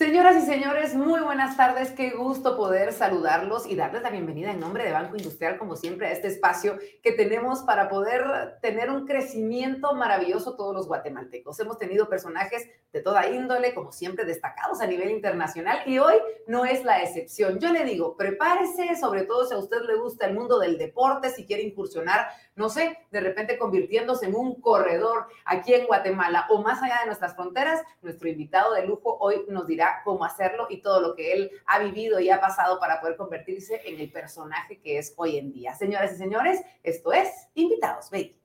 Señoras y señores, muy buenas tardes. Qué gusto poder saludarlos y darles la bienvenida en nombre de Banco Industrial, como siempre, a este espacio que tenemos para poder tener un crecimiento maravilloso todos los guatemaltecos. Hemos tenido personajes de toda índole, como siempre, destacados a nivel internacional y hoy no es la excepción. Yo le digo, prepárese, sobre todo si a usted le gusta el mundo del deporte, si quiere incursionar, no sé, de repente convirtiéndose en un corredor aquí en Guatemala o más allá de nuestras fronteras, nuestro invitado de lujo hoy nos dirá cómo hacerlo y todo lo que él ha vivido y ha pasado para poder convertirse en el personaje que es hoy en día. Señoras y señores, esto es Invitados, Baby.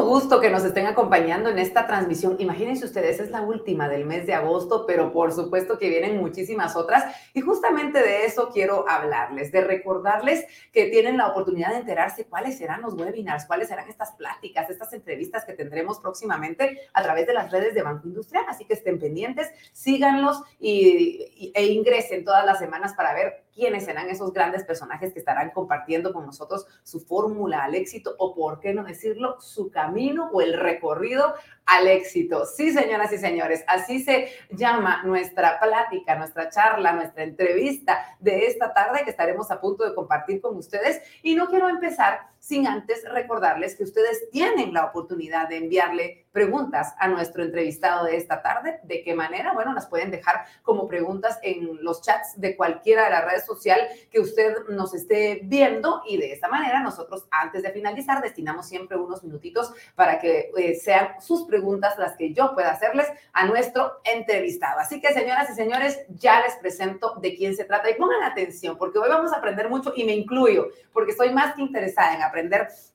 Gusto que nos estén acompañando en esta transmisión. Imagínense ustedes, es la última del mes de agosto, pero por supuesto que vienen muchísimas otras. Y justamente de eso quiero hablarles, de recordarles que tienen la oportunidad de enterarse cuáles serán los webinars, cuáles serán estas pláticas, estas entrevistas que tendremos próximamente a través de las redes de Banco Industrial. Así que estén pendientes, síganlos y, e ingresen todas las semanas para ver quiénes serán esos grandes personajes que estarán compartiendo con nosotros su fórmula al éxito o, por qué no decirlo, su camino o el recorrido al éxito. Sí, señoras y señores, así se llama nuestra plática, nuestra charla, nuestra entrevista de esta tarde que estaremos a punto de compartir con ustedes. Y no quiero empezar sin antes recordarles que ustedes tienen la oportunidad de enviarle preguntas a nuestro entrevistado de esta tarde. ¿De qué manera? Bueno, las pueden dejar como preguntas en los chats de cualquiera de las redes sociales que usted nos esté viendo y de esta manera nosotros antes de finalizar destinamos siempre unos minutitos para que eh, sean sus preguntas las que yo pueda hacerles a nuestro entrevistado. Así que señoras y señores, ya les presento de quién se trata y pongan atención porque hoy vamos a aprender mucho y me incluyo porque estoy más que interesada en aprender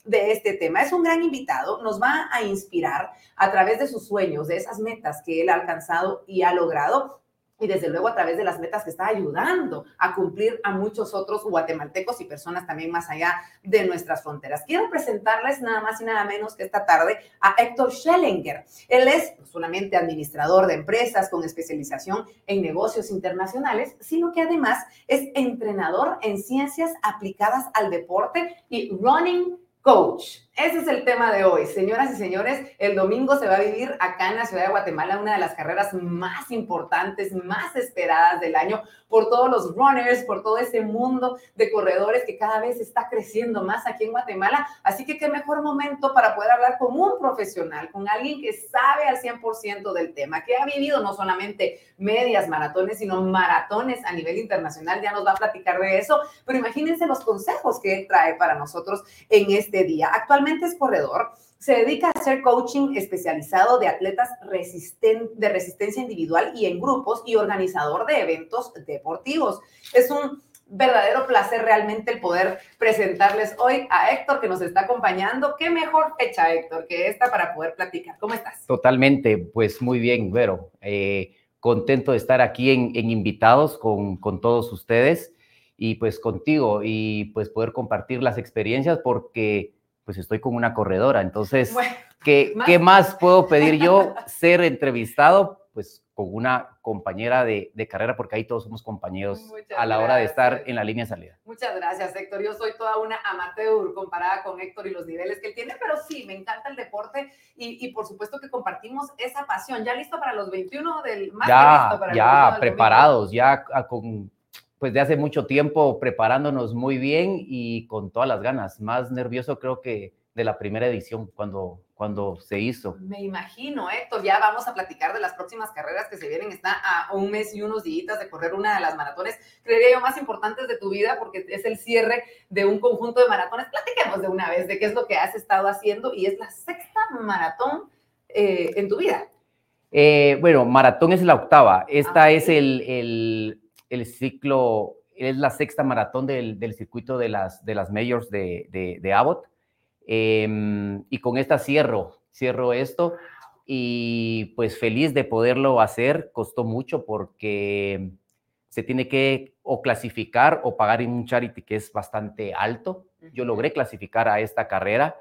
de este tema. Es un gran invitado, nos va a inspirar a través de sus sueños, de esas metas que él ha alcanzado y ha logrado y desde luego a través de las metas que está ayudando a cumplir a muchos otros guatemaltecos y personas también más allá de nuestras fronteras. Quiero presentarles nada más y nada menos que esta tarde a Héctor Schellinger. Él es no solamente administrador de empresas con especialización en negocios internacionales, sino que además es entrenador en ciencias aplicadas al deporte y running coach. Ese es el tema de hoy. Señoras y señores, el domingo se va a vivir acá en la ciudad de Guatemala una de las carreras más importantes, más esperadas del año por todos los runners, por todo ese mundo de corredores que cada vez está creciendo más aquí en Guatemala. Así que qué mejor momento para poder hablar con un profesional, con alguien que sabe al 100% del tema, que ha vivido no solamente medias maratones, sino maratones a nivel internacional. Ya nos va a platicar de eso, pero imagínense los consejos que él trae para nosotros en este día. Actualmente es corredor, se dedica a hacer coaching especializado de atletas de resistencia individual y en grupos y organizador de eventos deportivos. Es un verdadero placer realmente el poder presentarles hoy a Héctor que nos está acompañando. ¿Qué mejor fecha, Héctor, que esta para poder platicar? ¿Cómo estás? Totalmente, pues muy bien, Vero. Eh, contento de estar aquí en, invitados con, con todos ustedes y pues contigo y pues poder compartir las experiencias porque pues estoy con una corredora. Entonces, ¿qué, más... ¿qué, más puedo pedir yo? Ser entrevistado, pues con una compañera de, de carrera, porque ahí todos somos compañeros a la hora de estar en la línea de salida. Muchas gracias, Héctor. Yo soy toda una amateur comparada con Héctor y los niveles que él tiene, pero sí, me encanta el deporte y, y por supuesto que compartimos esa pasión. ¿Ya listo para los 21 del más ya, listo para Ya, preparados, ya con pues de hace mucho tiempo preparándonos muy bien y con todas las ganas. Más nervioso creo que de la primera edición cuando, cuando se hizo. Me imagino, Héctor, ya vamos a platicar de las próximas carreras que se vienen. Está a un mes y unos días de correr una de las maratones, creería yo, más importantes de tu vida porque es el cierre de un conjunto de maratones. Platiquemos de una vez de qué es lo que has estado haciendo y es la sexta maratón eh, en tu vida. Eh, bueno, maratón es la octava. Esta ah, es el el ciclo, es la sexta maratón del, circuito de las, de las majors de, de, Abbott. Em, y con esta cierro, cierro esto y pues feliz de poderlo hacer. Costó mucho porque se tiene que o clasificar o pagar en un charity que es bastante alto. Yo logré clasificar a esta carrera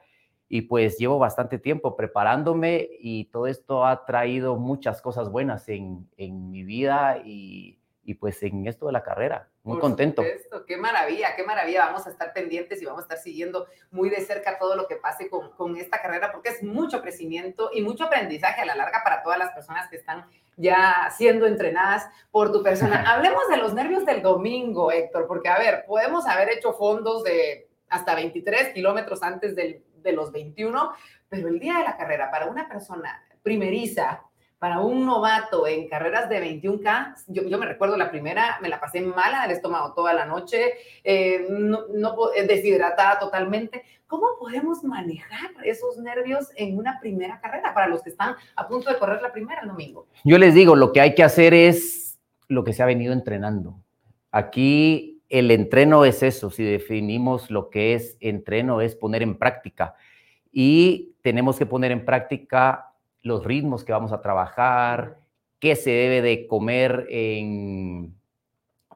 y pues llevo bastante tiempo preparándome y todo esto ha traído muchas cosas buenas en, en mi vida y, y pues en esto de la carrera, muy contento. qué maravilla, qué maravilla. Vamos a estar pendientes y vamos a estar siguiendo muy de cerca todo lo que pase con, con esta carrera porque es mucho crecimiento y mucho aprendizaje a la larga para todas las personas que están ya siendo entrenadas por tu persona. Hablemos de los nervios del domingo, Héctor, porque a ver, podemos haber hecho fondos de hasta 23 kilómetros antes del, de los 21, pero el día de la carrera para una persona primeriza, para un novato en carreras de 21K, yo, me recuerdo la primera, me la pasé mala del estómago toda la noche, eh, no, eh, deshidratada totalmente. ¿Cómo podemos manejar esos nervios en una primera carrera para los que están a punto de correr la primera el domingo? Yo les digo, lo que hay que hacer es lo que se ha venido entrenando. Aquí el entreno es eso, si definimos lo que es entreno, es poner en práctica. Y tenemos que poner en práctica los ritmos que vamos a trabajar, qué se debe de comer en,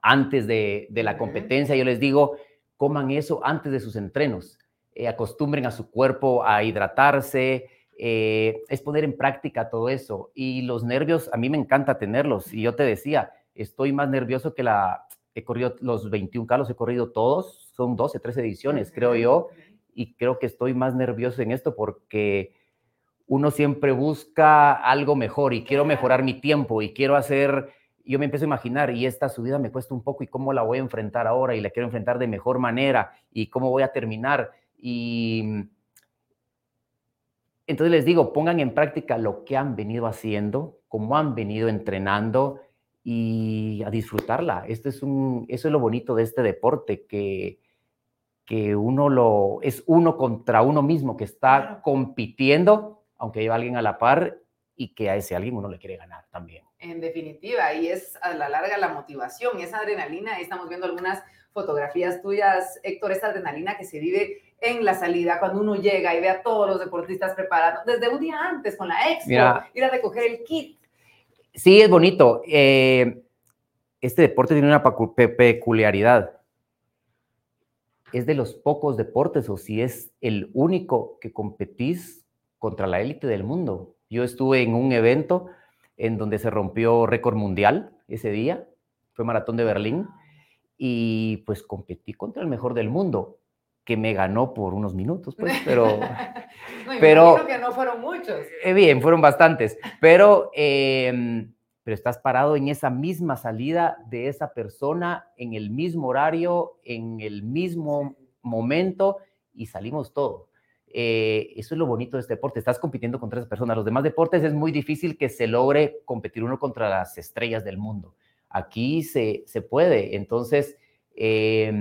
antes de, la competencia. Yo les digo, coman eso antes de sus entrenos, eh, acostumbren a su cuerpo a hidratarse, eh, es poner en práctica todo eso. Y los nervios, a mí me encanta tenerlos. Y yo te decía, estoy más nervioso que la... He corrido los 21 calos, he corrido todos, son 12, 13 ediciones, creo yo, y creo que estoy más nervioso en esto porque uno siempre busca algo mejor y quiero mejorar mi tiempo y quiero hacer, yo me empiezo a imaginar y esta subida me cuesta un poco y cómo la voy a enfrentar ahora y la quiero enfrentar de mejor manera y cómo voy a terminar. Y entonces les digo, pongan en práctica lo que han venido haciendo, cómo han venido entrenando y a disfrutarla. Esto es un, eso es lo bonito de este deporte, que, que uno lo, es uno contra uno mismo, que está compitiendo aunque haya alguien a la par y que a ese alguien uno le quiere ganar también. En definitiva, y es a la larga la motivación esa adrenalina. Ahí estamos viendo algunas fotografías tuyas, Héctor, esa adrenalina que se vive en la salida, cuando uno llega y ve a todos los deportistas preparados, desde un día antes con la expo, ir a recoger el kit. Sí, es bonito. Eh, este deporte tiene una peculiaridad. Es de los pocos deportes, o si es el único que competís contra la élite del mundo. Yo estuve en un evento en donde se rompió récord mundial ese día, fue Maratón de Berlín, y pues competí contra el mejor del mundo, que me ganó por unos minutos, pues, pero... no, pero que no fueron muchos. Eh, bien, fueron bastantes, pero, em, pero estás parado en esa misma salida de esa persona, en el mismo horario, en el mismo momento, y salimos todos. Eh, eso es lo bonito de este deporte. Estás compitiendo con tres personas. Los demás deportes es muy difícil que se logre competir uno contra las estrellas del mundo. Aquí se, se puede. Entonces, eh,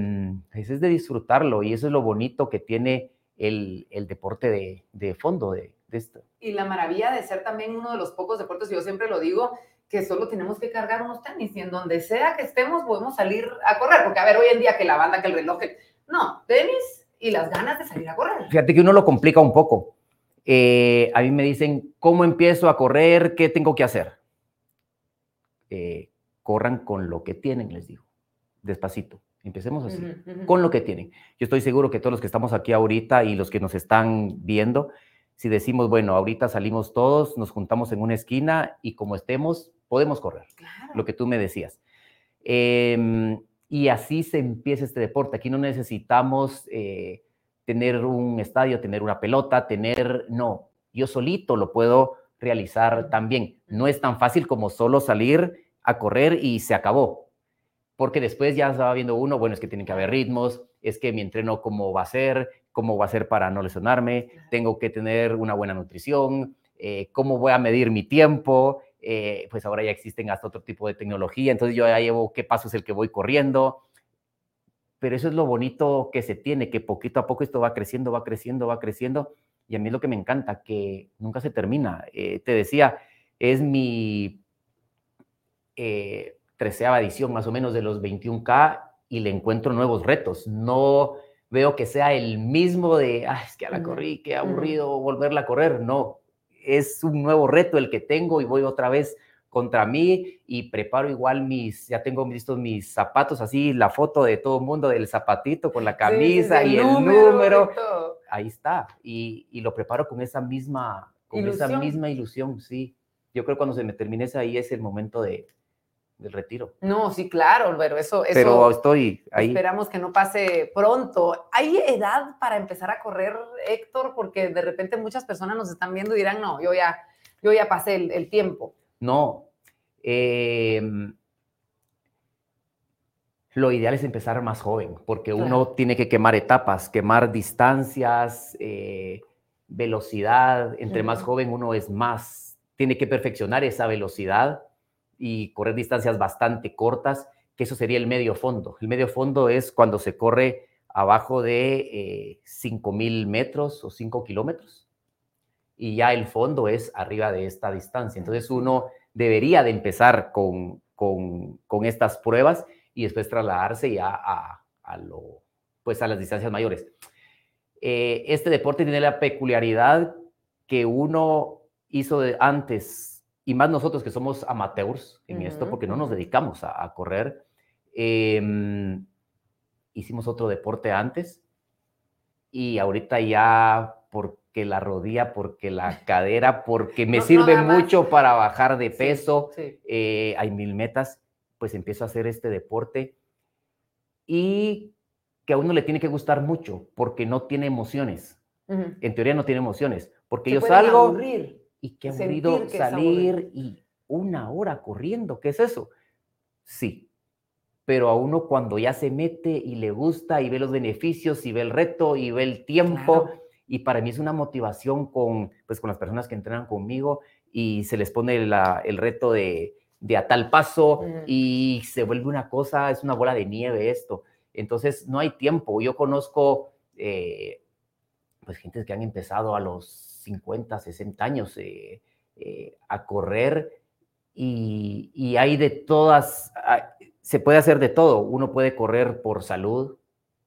es de disfrutarlo y eso es lo bonito que tiene el, el deporte de, de fondo de, de, esto. Y la maravilla de ser también uno de los pocos deportes, yo siempre lo digo, que solo tenemos que cargar unos tenis y en donde sea que estemos podemos salir a correr. Porque, a ver, hoy en día que la banda, que el reloj, no, tenis y las ganas de salir a correr. Fíjate que uno lo complica un poco. Eh, a mí me dicen, ¿cómo empiezo a correr? ¿Qué tengo que hacer? Eh, corran con lo que tienen, les digo, despacito. Empecemos así, con lo que tienen. Yo estoy seguro que todos los que estamos aquí ahorita y los que nos están viendo, si decimos, bueno, ahorita salimos todos, nos juntamos en una esquina y como estemos, podemos correr. Lo que tú me decías. Eh, y así se empieza este deporte. Aquí no necesitamos eh, tener un estadio, tener una pelota, tener, no, yo solito lo puedo realizar también. No es tan fácil como solo salir a correr y se acabó. Porque después ya va viendo uno, bueno, es que tienen que haber ritmos, es que mi entreno cómo va a ser, cómo va a ser para no lesionarme, tengo que tener una buena nutrición, eh, cómo voy a medir mi tiempo, eh, pues ahora ya existen hasta otro tipo de tecnología, entonces yo ya llevo qué paso es el que voy corriendo, pero eso es lo bonito que se tiene, que poquito a poco esto va creciendo, va creciendo, va creciendo, y a mí es lo que me encanta, que nunca se termina. Eh, te decía, es mi eh, treceava edición más o menos de los 21K y le encuentro nuevos retos, no veo que sea el mismo de, ah, es que a la corrí, qué aburrido volverla a correr, no, es un nuevo reto el que tengo y voy otra vez contra mí y preparo igual mis, ya tengo listos mis zapatos, así la foto de todo el mundo del zapatito con la camisa y el número. Ahí está. Y, y, lo preparo con esa misma, con esa misma ilusión, sí. Yo creo que cuando se me termine esa ahí es el momento de, del retiro. No, sí, claro, pero eso, eso Pero estoy ahí. esperamos que no pase pronto. ¿Hay edad para empezar a correr, Héctor? Porque de repente muchas personas nos están viendo y dirán, no, yo ya, yo ya pasé el, el tiempo. No. eh, lo ideal es empezar más joven, porque Claro. uno tiene que quemar etapas, quemar distancias, eh, velocidad. Entre más joven uno es más, tiene que perfeccionar esa velocidad y correr distancias bastante cortas, que eso sería el medio fondo. El medio fondo es cuando se corre abajo de 5.000 metros o 5 kilómetros y ya el fondo es arriba de esta distancia. Entonces uno debería de empezar con, con, con estas pruebas y después trasladarse ya a, a lo, pues a las distancias mayores. Eh, este deporte tiene la peculiaridad que uno hizo de antes, y más nosotros que somos amateurs en esto, Ujú, porque no nos dedicamos a, a correr, em, hicimos otro deporte antes y ahorita ya porque la rodilla, porque la cadera, porque me No- no sirve más. mucho para bajar de Sí, peso, Sí. eh, hay mil metas, pues empiezo a hacer este deporte y que a uno le tiene que gustar mucho porque no tiene emociones. Ujú. En teoría no tiene emociones, porque Se yo salgo aburrir. Y qué aburrido salir y una hora corriendo, ¿qué es eso? Sí, pero a uno cuando ya se mete y le gusta y ve los beneficios y ve el reto y ve el tiempo, Claro. y para mí es una motivación con, pues, con las personas que entrenan conmigo y se les pone la- el reto de, de a tal paso Ujú. y se vuelve una cosa, es una bola de nieve esto. Entonces no hay tiempo. Yo conozco eh, pues gente que han empezado a los 50, 60 años eh, eh, a correr y, y hay de todas, se puede hacer de todo. Uno puede correr por salud,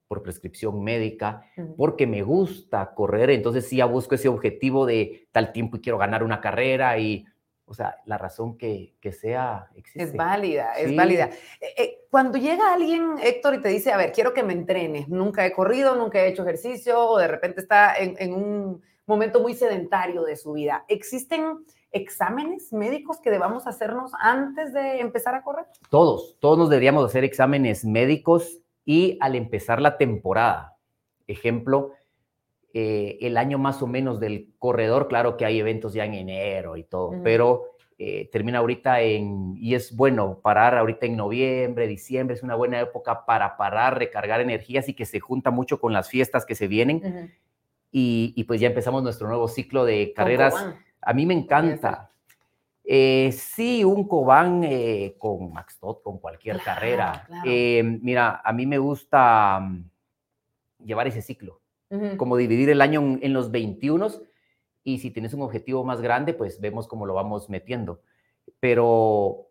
por prescripción médica, porque me gusta correr, entonces sí ya busco ese objetivo de tal tiempo y quiero ganar una carrera y, o sea, la razón que, que sea existe. Es válida, es válida. Eh, eh, cuando llega alguien, Héctor, y te dice, a ver, quiero que me entrenes, nunca he corrido, nunca he hecho ejercicio, o de repente está en, en un momento muy sedentario de su vida, ¿existen exámenes médicos que debamos hacernos antes de empezar a correr? Todos, todos nos deberíamos hacer exámenes médicos y al empezar la temporada, ejemplo, eh, el año más o menos del corredor, claro que hay eventos ya en enero y todo, pero eh, termina ahorita en, y es bueno parar ahorita en noviembre, diciembre, es una buena época para parar, recargar energías y que se junta mucho con las fiestas que se vienen. Y, y pues ya empezamos nuestro nuevo ciclo de carreras. A mí me encanta. Eh, sí, un Cobán eh, con Max Todd, con cualquier Claro, carrera. claro. Eh, mira, a mí me gusta mm, llevar ese ciclo, como dividir el año en, en los 21 y si tienes un objetivo más grande, pues vemos cómo lo vamos metiendo. Pero,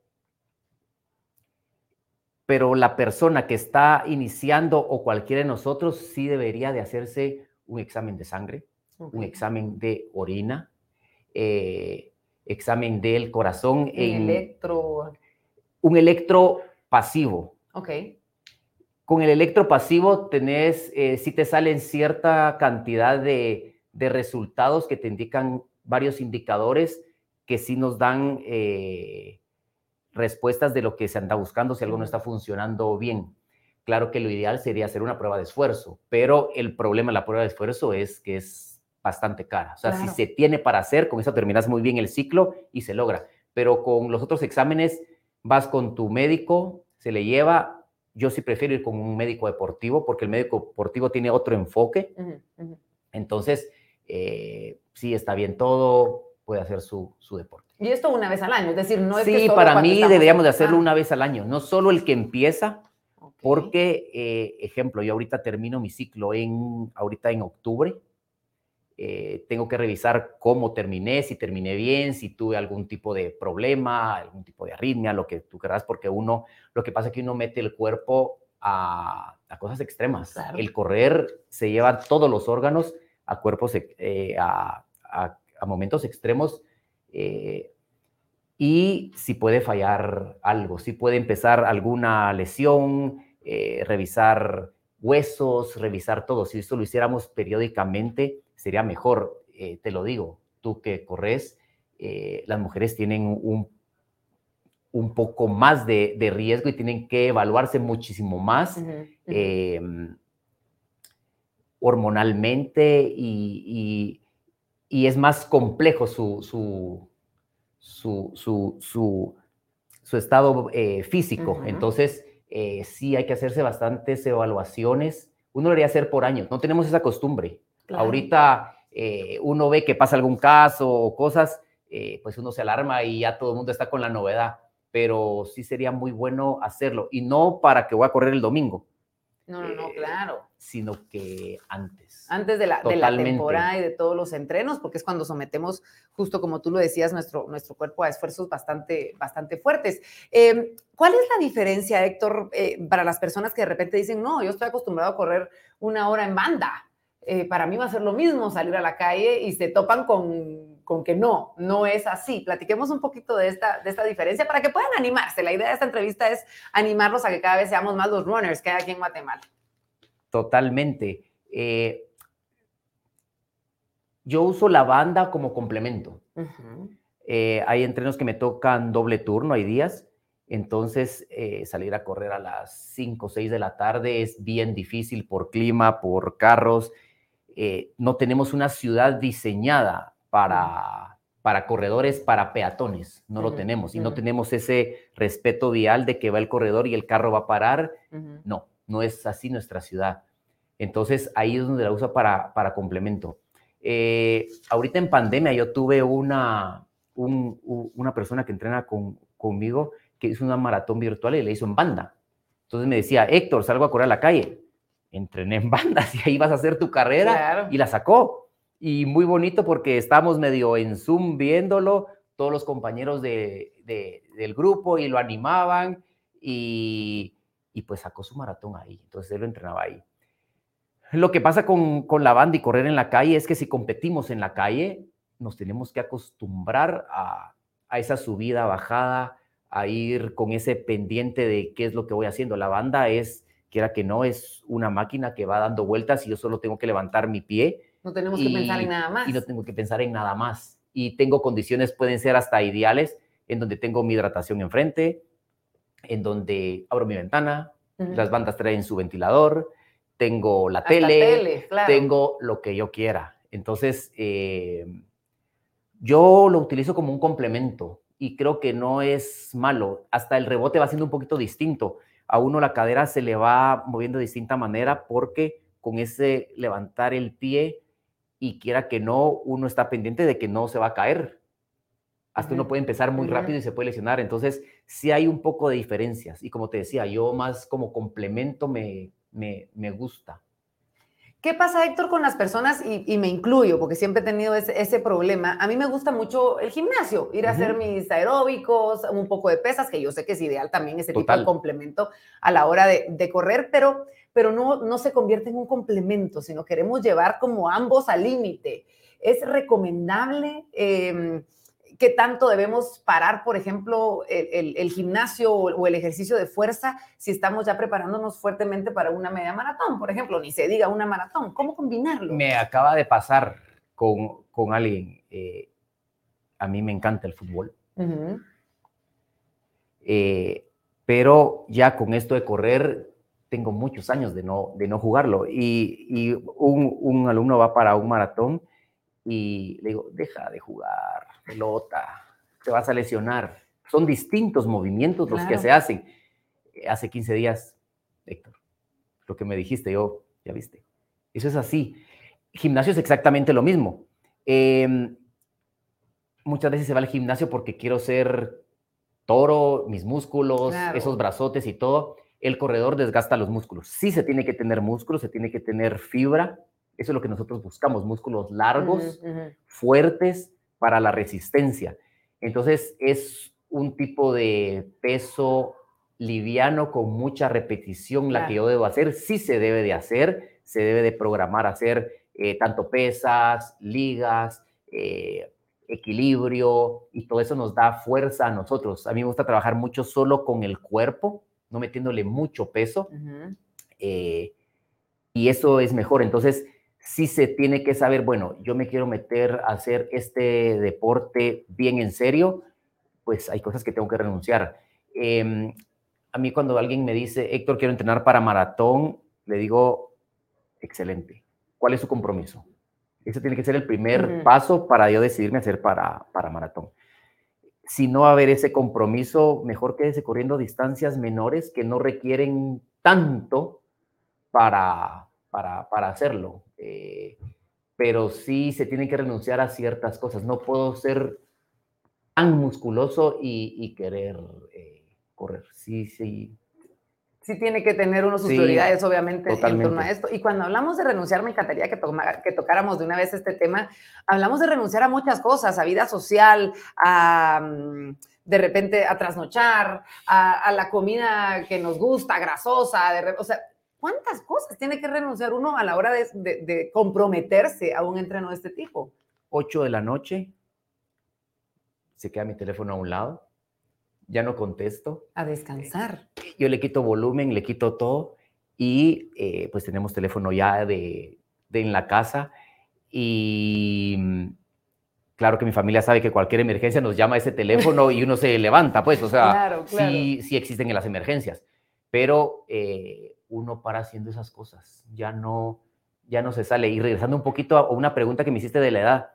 pero la persona que está iniciando o cualquiera de nosotros sí debería de hacerse un examen de sangre, un examen de orina, eh, examen del corazón, Un en electro. un electro pasivo. Ok. Con el electro pasivo tenés, eh, si te salen cierta cantidad de, de resultados que te indican varios indicadores que sí nos dan eh, respuestas de lo que se anda buscando si algo no está funcionando bien. Claro que lo ideal sería hacer una prueba de esfuerzo, pero el problema de la prueba de esfuerzo es que es bastante cara. O sea, Claro. si se tiene para hacer, con eso terminas muy bien el ciclo y se logra. Pero con los otros exámenes vas con tu médico, se le lleva. Yo sí prefiero ir con un médico deportivo porque el médico deportivo tiene otro enfoque. Entonces, eh, sí está bien todo, puede hacer su, su deporte. Y esto una vez al año, es decir, no es que sí, solo para mí estamos deberíamos de hacerlo empezando. una vez al año, no solo el que empieza. Porque, eh, ejemplo, yo ahorita termino mi ciclo en, ahorita en octubre. Eh, tengo que revisar cómo terminé, si terminé bien, si tuve algún tipo de problema, algún tipo de arritmia, lo que tú querrás, porque uno, lo que pasa es que uno mete el cuerpo a, a cosas extremas. Claro. El correr se lleva todos los órganos a cuerpos, eh, a, a- a momentos extremos. eh, y si puede fallar algo, si puede empezar alguna lesión, eh, revisar huesos, revisar todo. Si esto lo hiciéramos periódicamente, sería mejor. Eh, te lo digo, tú que corres, eh, las mujeres tienen un, un poco más de, riesgo y tienen que evaluarse muchísimo más em, hormonalmente y, es más complejo su, su, su, su estado eh, físico. Entonces, eh, sí hay que hacerse bastantes evaluaciones. Uno debería hacer por años. No tenemos esa costumbre. Ahorita eh, uno ve que pasa algún caso o cosas, pues uno se alarma y ya todo el mundo está con la novedad. Pero sí sería muy bueno hacerlo. Y no para que voy a correr el domingo. No, no, no, claro. Sino que antes antes de la, de la, temporada y de todos los entrenos, porque es cuando sometemos, justo como tú lo decías, nuestro, nuestro cuerpo a esfuerzos bastante, bastante fuertes. Em, ¿Cuál es la diferencia, Héctor, eh, para las personas que de repente dicen, no, yo estoy acostumbrado a correr una hora en banda? Eh, para mí va a ser lo mismo salir a la calle y se topan con, con, que no, no es así. Platiquemos un poquito de esta, de esta diferencia para que puedan animarse. La idea de esta entrevista es animarlos a que cada vez seamos más los runners que hay aquí en Guatemala. Totalmente. Eh, yo uso la banda como complemento. Eh, hay entrenos que me tocan doble turno, hay días. Entonces, eh, salir a correr a las 5 o 6 de la tarde es bien difícil por clima, por carros. Eh, no tenemos una ciudad diseñada para, para corredores, para peatones. No lo tenemos. Y no tenemos ese respeto vial de que va el corredor y el carro va a parar. No, no es así nuestra ciudad. Entonces, ahí es donde la uso para, para complemento. Eh, ahorita en pandemia yo tuve una, una persona que entrena conmigo que hizo una maratón virtual y le hizo en banda. Entonces me decía, Héctor, salgo a correr a la calle. Entrené en banda, y ahí vas a hacer tu carrera. Y la sacó. Y muy bonito porque estábamos medio en Zoom viéndolo, todos los compañeros de, del grupo y lo animaban y, pues sacó su maratón ahí. Entonces él lo entrenaba ahí. Lo que pasa con, la banda y correr en la calle es que si competimos en la calle, nos tenemos que acostumbrar a, esa subida, bajada, a ir con ese pendiente de qué es lo que voy haciendo. La banda es, quiera que no, es una máquina que va dando vueltas y yo solo tengo que levantar mi pie. No tenemos que pensar en nada más. Y no tengo que pensar en nada más. Y tengo condiciones, pueden ser hasta ideales, en donde tengo mi hidratación enfrente, en donde abro mi ventana, las bandas traen su ventilador, tengo la tele, tengo lo que yo quiera. Entonces, eh, yo lo utilizo como un complemento y creo que no es malo. Hasta el rebote va siendo un poquito distinto. A uno la cadera se le va moviendo de distinta manera porque con ese levantar el pie y quiera que no, uno está pendiente de que no se va a caer. Hasta uno puede empezar muy rápido y se puede lesionar. Entonces, sí hay un poco de diferencias. Y como te decía, yo más como complemento me, me, gusta. ¿Qué pasa, Héctor, con las personas? Y, me incluyo, porque siempre he tenido ese, problema. A mí me gusta mucho el gimnasio, ir a hacer mis aeróbicos, un poco de pesas, que yo sé que es ideal también ese tipo de complemento a la hora de, correr, pero, pero no, no se convierte en un complemento, sino queremos llevar como ambos al límite. ¿Es recomendable? Em, qué tanto debemos parar, por ejemplo, el, gimnasio o, el ejercicio de fuerza si estamos ya preparándonos fuertemente para una media maratón, por ejemplo, ni se diga una maratón. ¿Cómo combinarlo? Me acaba de pasar con, con alguien. Eh, a mí me encanta el fútbol. Eh, pero ya con esto de correr, tengo muchos años de no, de no jugarlo. Y, un, un alumno va para un maratón y le digo, deja de jugar pelota, te vas a lesionar. Son distintos movimientos los que se hacen. Hace 15 días, Héctor, lo que me dijiste, yo, ya viste. Eso es así. Gimnasio es exactamente lo mismo. Em, muchas veces se va al gimnasio porque quiero ser toro, mis músculos, esos brazotes y todo. El corredor desgasta los músculos. Sí se tiene que tener músculos, se tiene que tener fibra, eso es lo que nosotros buscamos, músculos largos, fuertes para la resistencia. Entonces es un tipo de peso liviano con mucha repetición la que yo debo hacer. Sí se debe de hacer, se debe de programar hacer eh, tanto pesas, ligas, eh, equilibrio y todo eso nos da fuerza a nosotros. A mí me gusta trabajar mucho solo con el cuerpo, no metiéndole mucho peso. Eh, y eso es mejor. Entonces, si se tiene que saber, bueno, yo me quiero meter a hacer este deporte bien en serio, pues hay cosas que tengo que renunciar. Em, a mí cuando alguien me dice, Héctor, quiero entrenar para maratón, le digo, excelente. ¿Cuál es su compromiso? Ese tiene que ser el primer paso para yo decidirme hacer para, para maratón. Si no va a haber ese compromiso, mejor quédese corriendo distancias menores que no requieren tanto para, para, para hacerlo. Eh, pero sí se tiene que renunciar a ciertas cosas. No puedo ser tan musculoso y, querer eh, correr. Sí, sí, sí tiene que tener unos sus prioridades, obviamente, en torno a esto. Y cuando hablamos de renunciar, me encantaría que, que tocáramos de una vez este tema. Hablamos de renunciar a muchas cosas, a vida social, a mm, de repente a trasnochar, a, la comida que nos gusta, grasosa, de, o sea, ¿cuántas cosas tiene que renunciar uno a la hora de, de comprometerse a un entreno de este tipo? 8 de la noche, se queda mi teléfono a un lado ya no contesto. A descansar. Yo le quito volumen, le quito todo y eh, pues tenemos teléfono ya de, en la casa y mm, claro que mi familia sabe que cualquier emergencia nos llama a ese teléfono y uno se levanta, pues, o sea, Sí, sí existen en las emergencias, pero eh, uno para haciendo esas cosas, ya no, ya no se sale. Y regresando un poquito a una pregunta que me hiciste de la edad,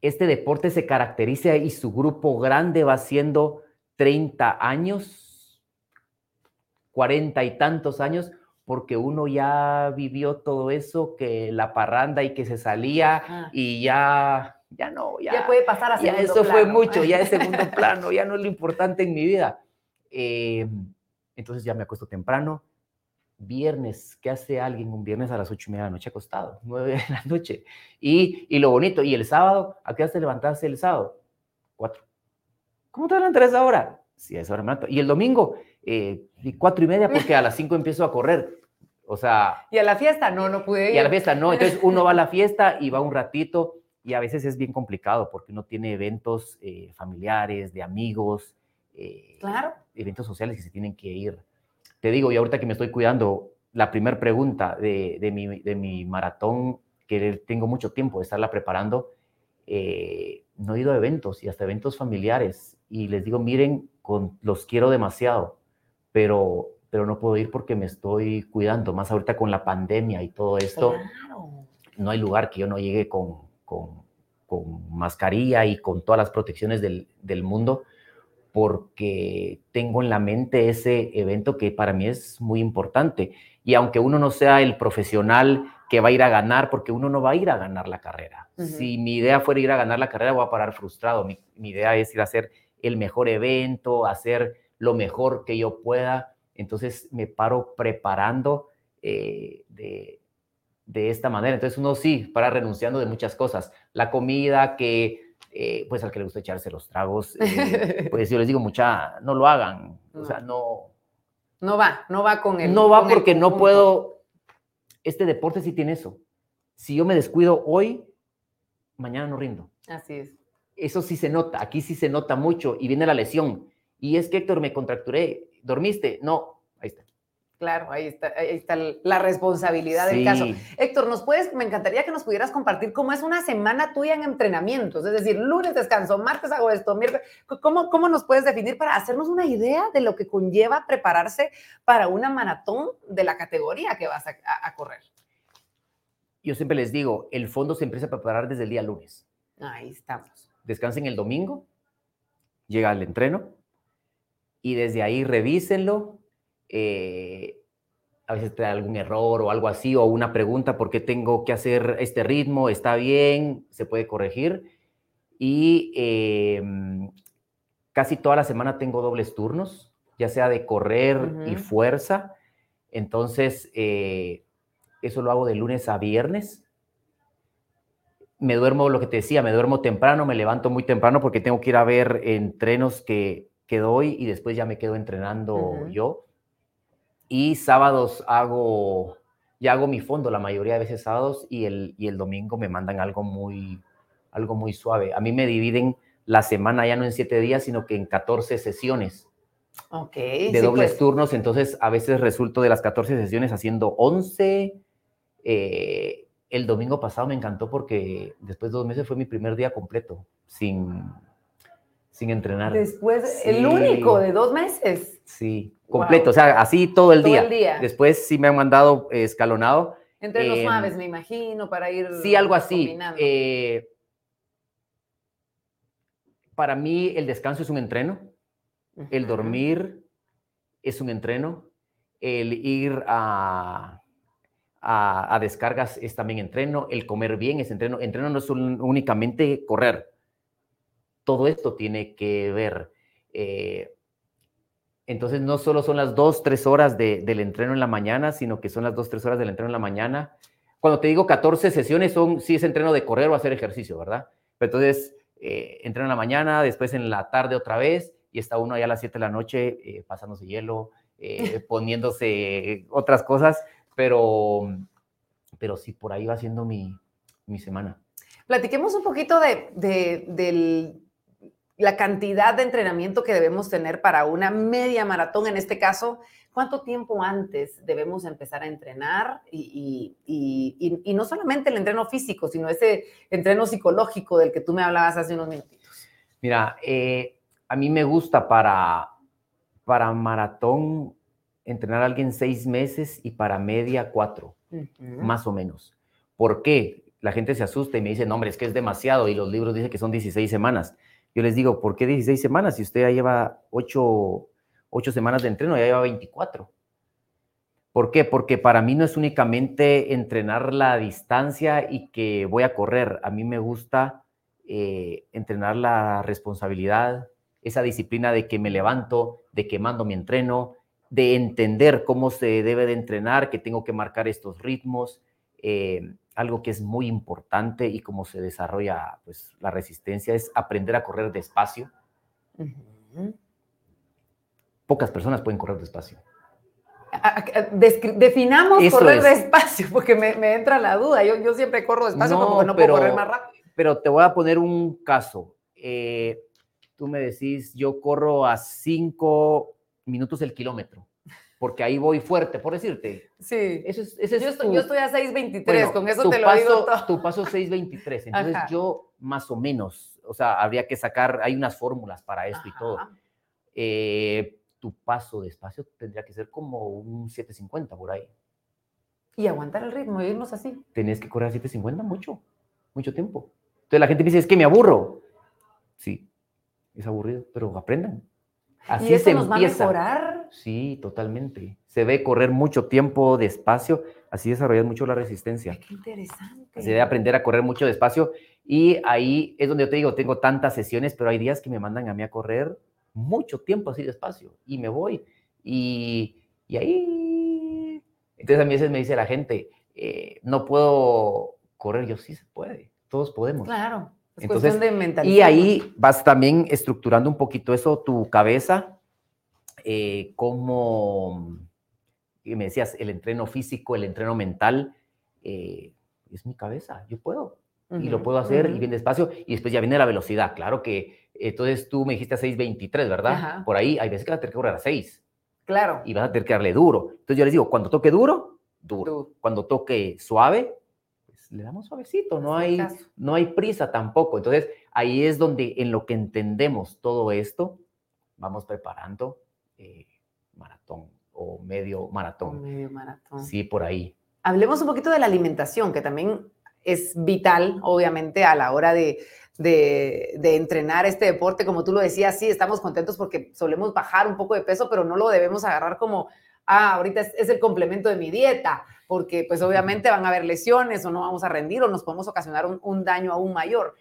este deporte se caracteriza y su grupo grande va siendo 30 años, 40 y tantos años, porque uno ya vivió todo eso, que la parranda y que se salía y ya, ya no, ya, ya puede pasar a ya eso fue mucho, ya es segundo plano, ya no es lo importante en mi vida. Em, entonces ya me acuesto temprano, viernes, ¿qué hace alguien un viernes a las ocho y media de la noche acostado? Nueve de la noche. Y, y lo bonito, y el sábado, ¿a qué hora te levantaste el sábado? Cuatro. ¿Cómo te levantas a esa hora? Sí, a esa hora me levanto. Y el domingo, eh, cuatro y media, porque a las cinco empiezo a correr. O sea. Y a la fiesta, no, no pude ir. Y a la fiesta, no. Entonces uno va a la fiesta y va un ratito, y a veces es bien complicado porque uno tiene eventos eh, familiares, de amigos. Eh, claro. Eventos sociales que se tienen que ir te digo, y ahorita que me estoy cuidando, la primera pregunta de, de, mi, de, mi, maratón, que tengo mucho tiempo de estarla preparando, eh, no he ido a eventos y hasta eventos familiares. Y les digo, miren, con, los quiero demasiado, pero, pero no puedo ir porque me estoy cuidando, más ahorita con la pandemia y todo esto. No hay lugar que yo no llegue con, con, con mascarilla y con todas las protecciones del, del mundo porque tengo en la mente ese evento que para mí es muy importante. Y aunque uno no sea el profesional que va a ir a ganar, porque uno no va a ir a ganar la carrera. Si mi idea fuera ir a ganar la carrera, voy a parar frustrado. Mi, idea es ir a hacer el mejor evento, hacer lo mejor que yo pueda. Entonces me paro preparando eh, de, de esta manera. Entonces uno sí, para renunciando de muchas cosas. La comida que eh, pues al que le gusta echarse los tragos, eh, pues yo les digo, mucha, no lo hagan, o sea, no. No va, no va con el. No va porque no puedo. Este deporte sí tiene eso. Si yo me descuido hoy, mañana no rindo. Así es. Eso sí se nota, aquí sí se nota mucho y viene la lesión. Y es que Héctor me contracturé, ¿dormiste? No. Claro, ahí está, ahí está la responsabilidad del caso. Héctor, nos puedes, me encantaría que nos pudieras compartir cómo es una semana tuya en entrenamientos, es decir, lunes descanso, martes hago esto, miércoles, ¿cómo, cómo nos puedes definir para hacernos una idea de lo que conlleva prepararse para una maratón de la categoría que vas a, correr? Yo siempre les digo, el fondo se empieza a preparar desde el día lunes. Ahí estamos. Descansen el domingo, llega el entreno y desde ahí revísenlo, eh, a veces te da algún error o algo así, o una pregunta, ¿por qué tengo que hacer este ritmo? ¿Está bien? ¿Se puede corregir? Y em, casi toda la semana tengo dobles turnos, ya sea de correr y fuerza. Entonces, eh, eso lo hago de lunes a viernes. Me duermo, lo que te decía, me duermo temprano, me levanto muy temprano porque tengo que ir a ver entrenos que, que doy y después ya me quedo entrenando yo. Y sábados hago, ya hago mi fondo la mayoría de veces sábados y el, y el domingo me mandan algo muy, algo muy suave. A mí me dividen la semana ya no en siete días, sino que en 14 sesiones. Ok. De dobles pues. turnos, entonces a veces resulto de las 14 sesiones haciendo 11. Eh, el domingo pasado me encantó porque después de dos meses fue mi primer día completo, sin, sin entrenar. Después, el único de dos meses. Sí, completo, o sea, así todo el, día. el día. Después sí me han mandado escalonado. Entre los suaves, me imagino, para ir. Sí, algo así. Eh, para mí el descanso es un entreno, el dormir es un entreno, el ir a, a, descargas es también entreno, el comer bien es entreno. Entreno no es únicamente correr. Todo esto tiene que ver. Eh, entonces no solo son las dos, tres horas del entreno en la mañana, sino que son las dos, tres horas del entreno en la mañana. Cuando te digo 14 sesiones, son, sí es entreno de correr o hacer ejercicio, ¿verdad? Pero entonces, eh, entreno en la mañana, después en la tarde otra vez, y está uno allá a las 7 de la noche eh, pasándose hielo, eh, poniéndose otras cosas, pero, pero sí, por ahí va siendo mi, mi semana. Platiquemos un poquito de, de, la cantidad de entrenamiento que debemos tener para una media maratón, en este caso, ¿cuánto tiempo antes debemos empezar a entrenar? Y, y, y, no solamente el entreno físico, sino ese entreno psicológico del que tú me hablabas hace unos minutitos. Mira, eh, a mí me gusta para, para maratón entrenar a alguien seis meses y para media cuatro, más o menos. ¿Por qué? La gente se asusta y me dice, no, hombre, es que es demasiado y los libros dicen que son 16 semanas. Yo les digo, ¿por qué 16 semanas? Si usted ya lleva ocho, semanas de entreno, ya lleva 24. ¿Por qué? Porque para mí no es únicamente entrenar la distancia y que voy a correr. A mí me gusta eh, entrenar la responsabilidad, esa disciplina de que me levanto, de que mando mi entreno, de entender cómo se debe de entrenar, que tengo que marcar estos ritmos, eh, algo que es muy importante y cómo se desarrolla pues, la resistencia es aprender a correr despacio. Pocas personas pueden correr despacio. definamos correr despacio, porque me, entra la duda. Yo, yo siempre corro despacio, como que no puedo correr más rápido. Pero te voy a poner un caso. Eh, tú me decís, yo corro a cinco minutos el kilómetro, porque ahí voy fuerte, por decirte. Sí. Eso es, yo, estoy, a 6.23, con eso te lo digo todo. Tu paso 6.23, entonces yo más o menos, o sea, habría que sacar, hay unas fórmulas para esto y todo. Eh, tu paso despacio tendría que ser como un 7.50 por ahí. Y aguantar el ritmo, irnos así. Tenés que correr a 7.50 mucho, mucho tiempo. Entonces la gente me dice, es que me aburro. Sí, es aburrido, pero aprendan. Así ¿Y se nos va a mejorar? Sí, totalmente. Se ve correr mucho tiempo despacio, así desarrollar mucho la resistencia. qué interesante. Se debe aprender a correr mucho despacio y ahí es donde yo te digo, tengo tantas sesiones, pero hay días que me mandan a mí a correr mucho tiempo así despacio y me voy. Y, y ahí, entonces a mí a veces me dice la gente, eh, no puedo correr, yo sí se puede, todos podemos. Claro. Entonces, de mentalidad. Y ahí vas también estructurando un poquito eso, tu cabeza, eh, como me decías, el entreno físico, el entreno mental, eh, es mi cabeza, yo puedo. y lo puedo hacer y bien despacio. Y después ya viene la velocidad. Claro que entonces tú me dijiste a 6.23, ¿verdad? Por ahí hay veces que vas a tener que correr a 6. Claro. Y vas a tener que darle duro. Entonces yo les digo, cuando toque duro, duro. Cuando toque suave, le damos suavecito, no hay, no hay prisa tampoco. Entonces, ahí es donde en lo que entendemos todo esto, vamos preparando eh, maratón o medio maratón. medio maratón. Sí, por ahí. Hablemos un poquito de la alimentación, que también es vital, obviamente, a la hora de, de, de, entrenar este deporte. Como tú lo decías, sí, estamos contentos porque solemos bajar un poco de peso, pero no lo debemos agarrar como ah, ahorita es, el complemento de mi dieta, porque pues obviamente van a haber lesiones o no vamos a rendir o nos podemos ocasionar un, daño aún mayor.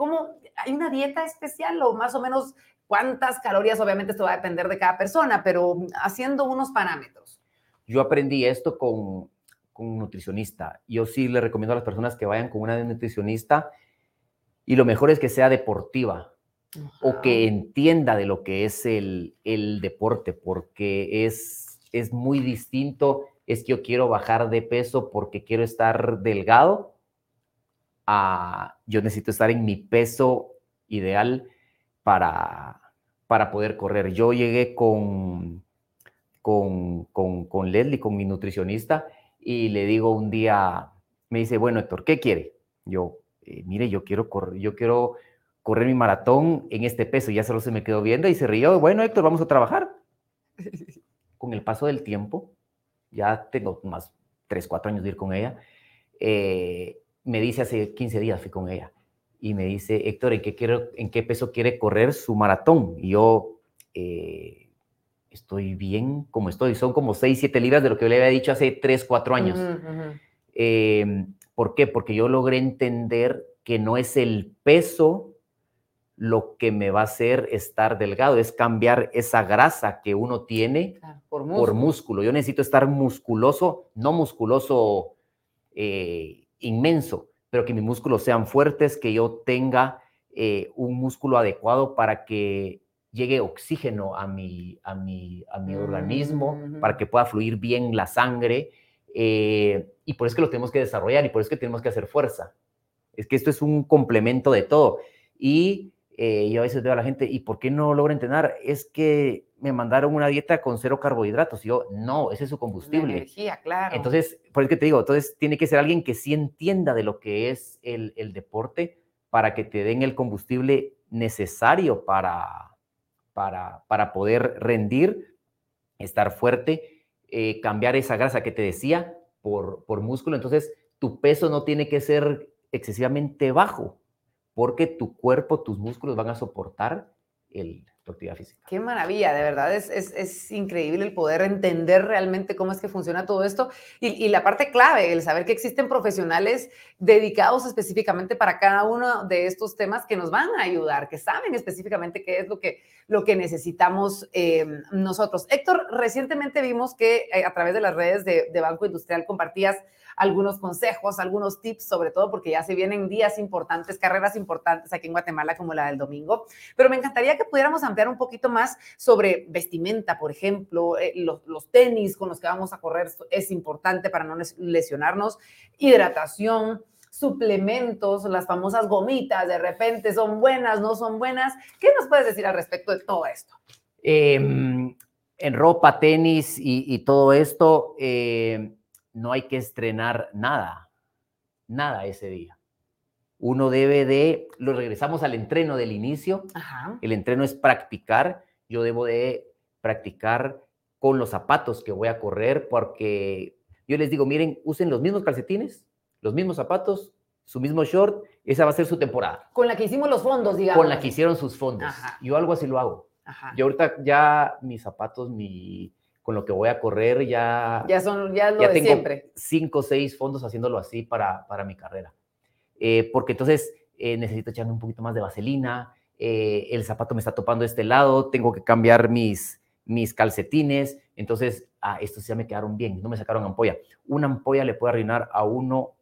¿Cómo? ¿Hay una dieta especial o más o menos cuántas calorías? Obviamente esto va a depender de cada persona, pero haciendo unos parámetros. Yo aprendí esto con, con un nutricionista. Yo sí le recomiendo a las personas que vayan con una nutricionista y lo mejor es que sea deportiva, o que entienda de lo que es el, el, deporte, porque es es muy distinto, es que yo quiero bajar de peso porque quiero estar delgado, a yo necesito estar en mi peso ideal para, para poder correr. Yo llegué con, con, con, Leslie, con mi nutricionista, y le digo un día, me dice, bueno, Héctor, ¿qué quiere? Yo, eh, mire, yo quiero correr, yo quiero correr mi maratón en este peso. Ya solo se me quedó viendo y se rió. Bueno, Héctor, vamos a trabajar. Con el paso del tiempo, ya tengo más 3, 4 años de ir con ella, eh, me dice hace 15 días fui con ella y me dice, Héctor, ¿en qué, quiero, en qué peso quiere correr su maratón? Y yo, eh, estoy bien como estoy. Son como 6, 7 libras de lo que yo le había dicho hace 3, 4 años. Em, ¿Por qué? Porque yo logré entender que no es el peso lo que me va a hacer estar delgado, es cambiar esa grasa que uno tiene por, músculo. Yo necesito estar musculoso, no musculoso eh, inmenso, pero que mis músculos sean fuertes, que yo tenga eh, un músculo adecuado para que llegue oxígeno a mi, a mi, a mi organismo, para que pueda fluir bien la sangre. Eh, y por eso que lo tenemos que desarrollar y por eso que tenemos que hacer fuerza. Es que esto es un complemento de todo. Y eh, yo a veces veo a la gente, ¿y por qué no logra entrenar? Es que me mandaron una dieta con cero carbohidratos. Y yo, no, ese es su combustible. energía, claro. Entonces, por eso que te digo, entonces tiene que ser alguien que sí entienda de lo que es el, el deporte para que te den el combustible necesario para, para, para poder rendir, estar fuerte, eh, cambiar esa grasa que te decía por, por músculo. Entonces, tu peso no tiene que ser excesivamente bajo porque tu cuerpo, tus músculos van a soportar el, tu actividad física. Qué maravilla, de verdad, es, es, increíble el poder entender realmente cómo es que funciona todo esto y, y, la parte clave, el saber que existen profesionales dedicados específicamente para cada uno de estos temas que nos van a ayudar, que saben específicamente qué es lo que, lo que necesitamos eh, nosotros. Héctor, recientemente vimos que eh, a través de las redes de, de Banco Industrial compartías algunos consejos, algunos tips, sobre todo porque ya se vienen días importantes, carreras importantes aquí en Guatemala como la del domingo. Pero me encantaría que pudiéramos ampliar un poquito más sobre vestimenta, por ejemplo, eh, los, los tenis con los que vamos a correr es importante para no lesionarnos, hidratación suplementos, las famosas gomitas, de repente son buenas, no son buenas. ¿Qué nos puedes decir al respecto de todo esto? Eh, en ropa, tenis y, y todo esto, eh, no hay que estrenar nada, nada ese día. Uno debe de, lo regresamos al entreno del inicio. El entreno es practicar. Yo debo de practicar con los zapatos que voy a correr porque yo les digo, miren, usen los mismos calcetines, los mismos zapatos, su mismo short, esa va a ser su temporada. Con la que hicimos los fondos, digamos. Con la que hicieron sus fondos. Yo algo así lo hago. Yo ahorita ya mis zapatos, mi, con lo que voy a correr ya... Ya son, ya lo ya de tengo siempre. cinco o seis fondos haciéndolo así para, para mi carrera. Eh, porque entonces eh, necesito echarme un poquito más de vaselina, eh, el zapato me está topando de este lado, tengo que cambiar mis, mis calcetines, entonces, ah, estos ya me quedaron bien, no me sacaron ampolla. Una ampolla le puede arruinar a uno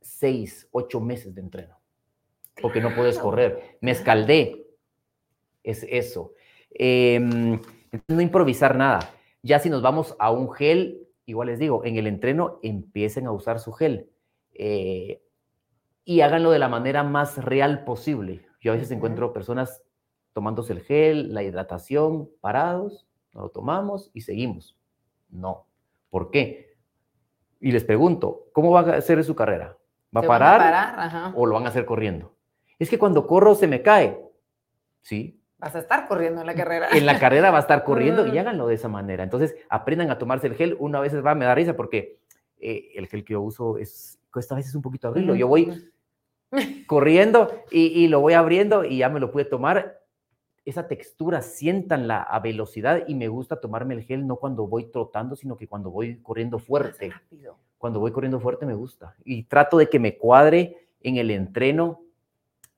seis, ocho meses de entreno, porque no puedes correr. Me escaldé, es eso. Em, no improvisar nada. Ya si nos vamos a un gel, igual les digo, en el entreno empiecen a usar su gel eh, y háganlo de la manera más real posible. Yo a veces encuentro personas tomándose el gel, la hidratación, parados, no lo tomamos y seguimos. No. ¿Por qué? Y les pregunto, ¿cómo va a hacer su carrera? ¿Va a parar, o lo van a hacer corriendo? Es que cuando corro se me cae. Sí, Vas a estar corriendo en la carrera. En la carrera va a estar corriendo y háganlo de esa manera. Entonces, aprendan a tomarse el gel. Una vez va, me da risa porque eh, el gel que yo uso es, cuesta a veces un poquito abrirlo. Yo voy corriendo y, y, lo voy abriendo y ya me lo pude tomar. Esa textura, siéntanla a velocidad y me gusta tomarme el gel no cuando voy trotando, sino que cuando voy corriendo fuerte. Cuando voy corriendo fuerte me gusta. Y trato de que me cuadre en el entreno.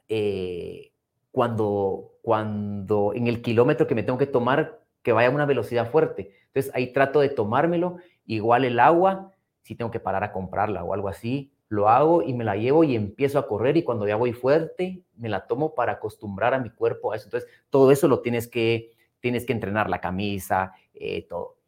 Eh, cuando, cuando en el kilómetro que me tengo que tomar, que vaya a una velocidad fuerte. Entonces ahí trato de tomármelo, igual el agua, si tengo que parar a comprarla o algo así, lo hago y me la llevo y empiezo a correr y cuando ya voy fuerte, me la tomo para acostumbrar a mi cuerpo a eso. Entonces todo eso lo tienes que, tienes que entrenar, la camisa, eh, todo.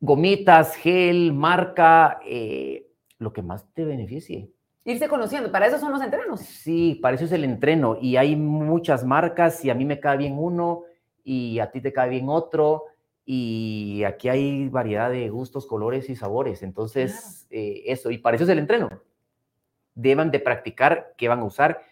Gomitas, gel, marca, eh, lo que más te beneficie irse conociendo. Para eso son los entrenos. Sí, para eso es el entreno. Y hay muchas marcas y a mí me cae bien uno y a ti te cae bien otro. Y aquí hay variedad de gustos, colores y sabores. Entonces, eh, eso. Y para eso es el entreno. Deban de practicar qué van a usar.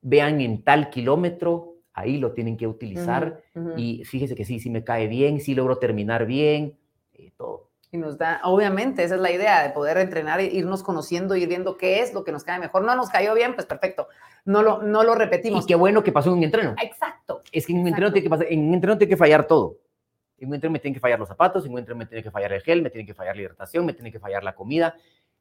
vean en tal kilómetro, ahí lo tienen que utilizar. Y fíjese que sí, sí me cae bien, sí logro terminar bien, eh, todo. Y nos da, obviamente, esa es la idea de poder entrenar, irnos conociendo, ir viendo qué es lo que nos cae mejor. No nos cayó bien, pues perfecto. No lo, no lo repetimos. Y qué bueno que pasó en un entreno. Exacto. Es que en un entreno tiene que pasar, en un entreno tiene que fallar todo. En un entreno me tienen que fallar los zapatos, en un entreno me tiene que fallar el gel, me tiene que fallar la hidratación, me tiene que fallar la comida.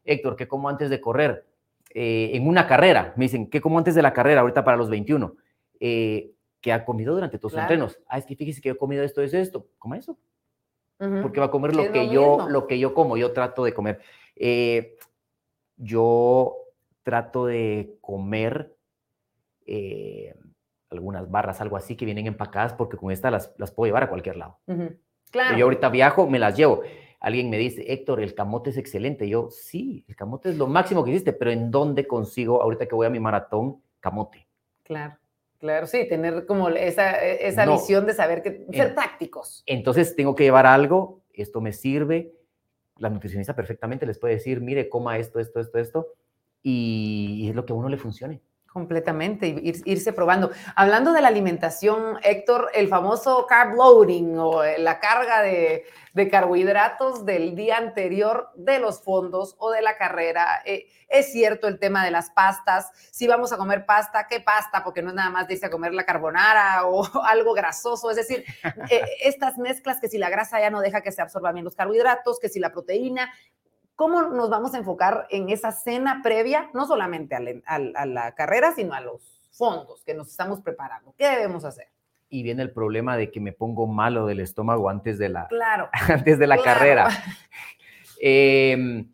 Héctor, ¿qué como antes de correr? Eh, en una carrera, me dicen, ¿qué como antes de la carrera, ahorita para los 21? Eh, ¿Qué ha comido durante todos sus entrenos? Ah, es que fíjese que he comido esto, eso, esto. Coma eso porque va a comer lo que, yo, lo que yo como, yo trato de comer. Eh, yo trato de comer eh, algunas barras, algo así, que vienen empacadas, porque con estas las, las puedo llevar a cualquier lado. Claro. Yo ahorita viajo, me las llevo. Alguien me dice, Héctor, el camote es excelente. Yo, sí, el camote es lo máximo que existe, pero ¿en dónde consigo, ahorita que voy a mi maratón, camote? Claro. Claro, sí, tener como esa, e, esa visión de saber que ser tácticos. Entonces tengo que llevar algo, esto me sirve. La nutricionista perfectamente les puede decir, mire, coma esto, esto, esto, esto, y es lo que a uno le funcione. Completamente, irse probando. Hablando de la alimentación, Héctor, el famoso carb loading o eh, la carga de, carbohidratos del día anterior de los fondos o de la carrera. Eh, es cierto el tema de las pastas. Si vamos a comer pasta, ¿qué pasta? Porque no es nada más de irse a comer la carbonara o algo grasoso. Es decir, eh, estas mezclas que si la grasa ya no deja que se absorban bien los carbohidratos, que si la proteína, ¿Cómo nos vamos a enfocar en esa cena previa, no solamente a la, carrera, sino a los fondos que nos estamos preparando? ¿Qué debemos hacer? y viene el problema de que me pongo malo del estómago antes de la, claro, antes de la carrera. Em,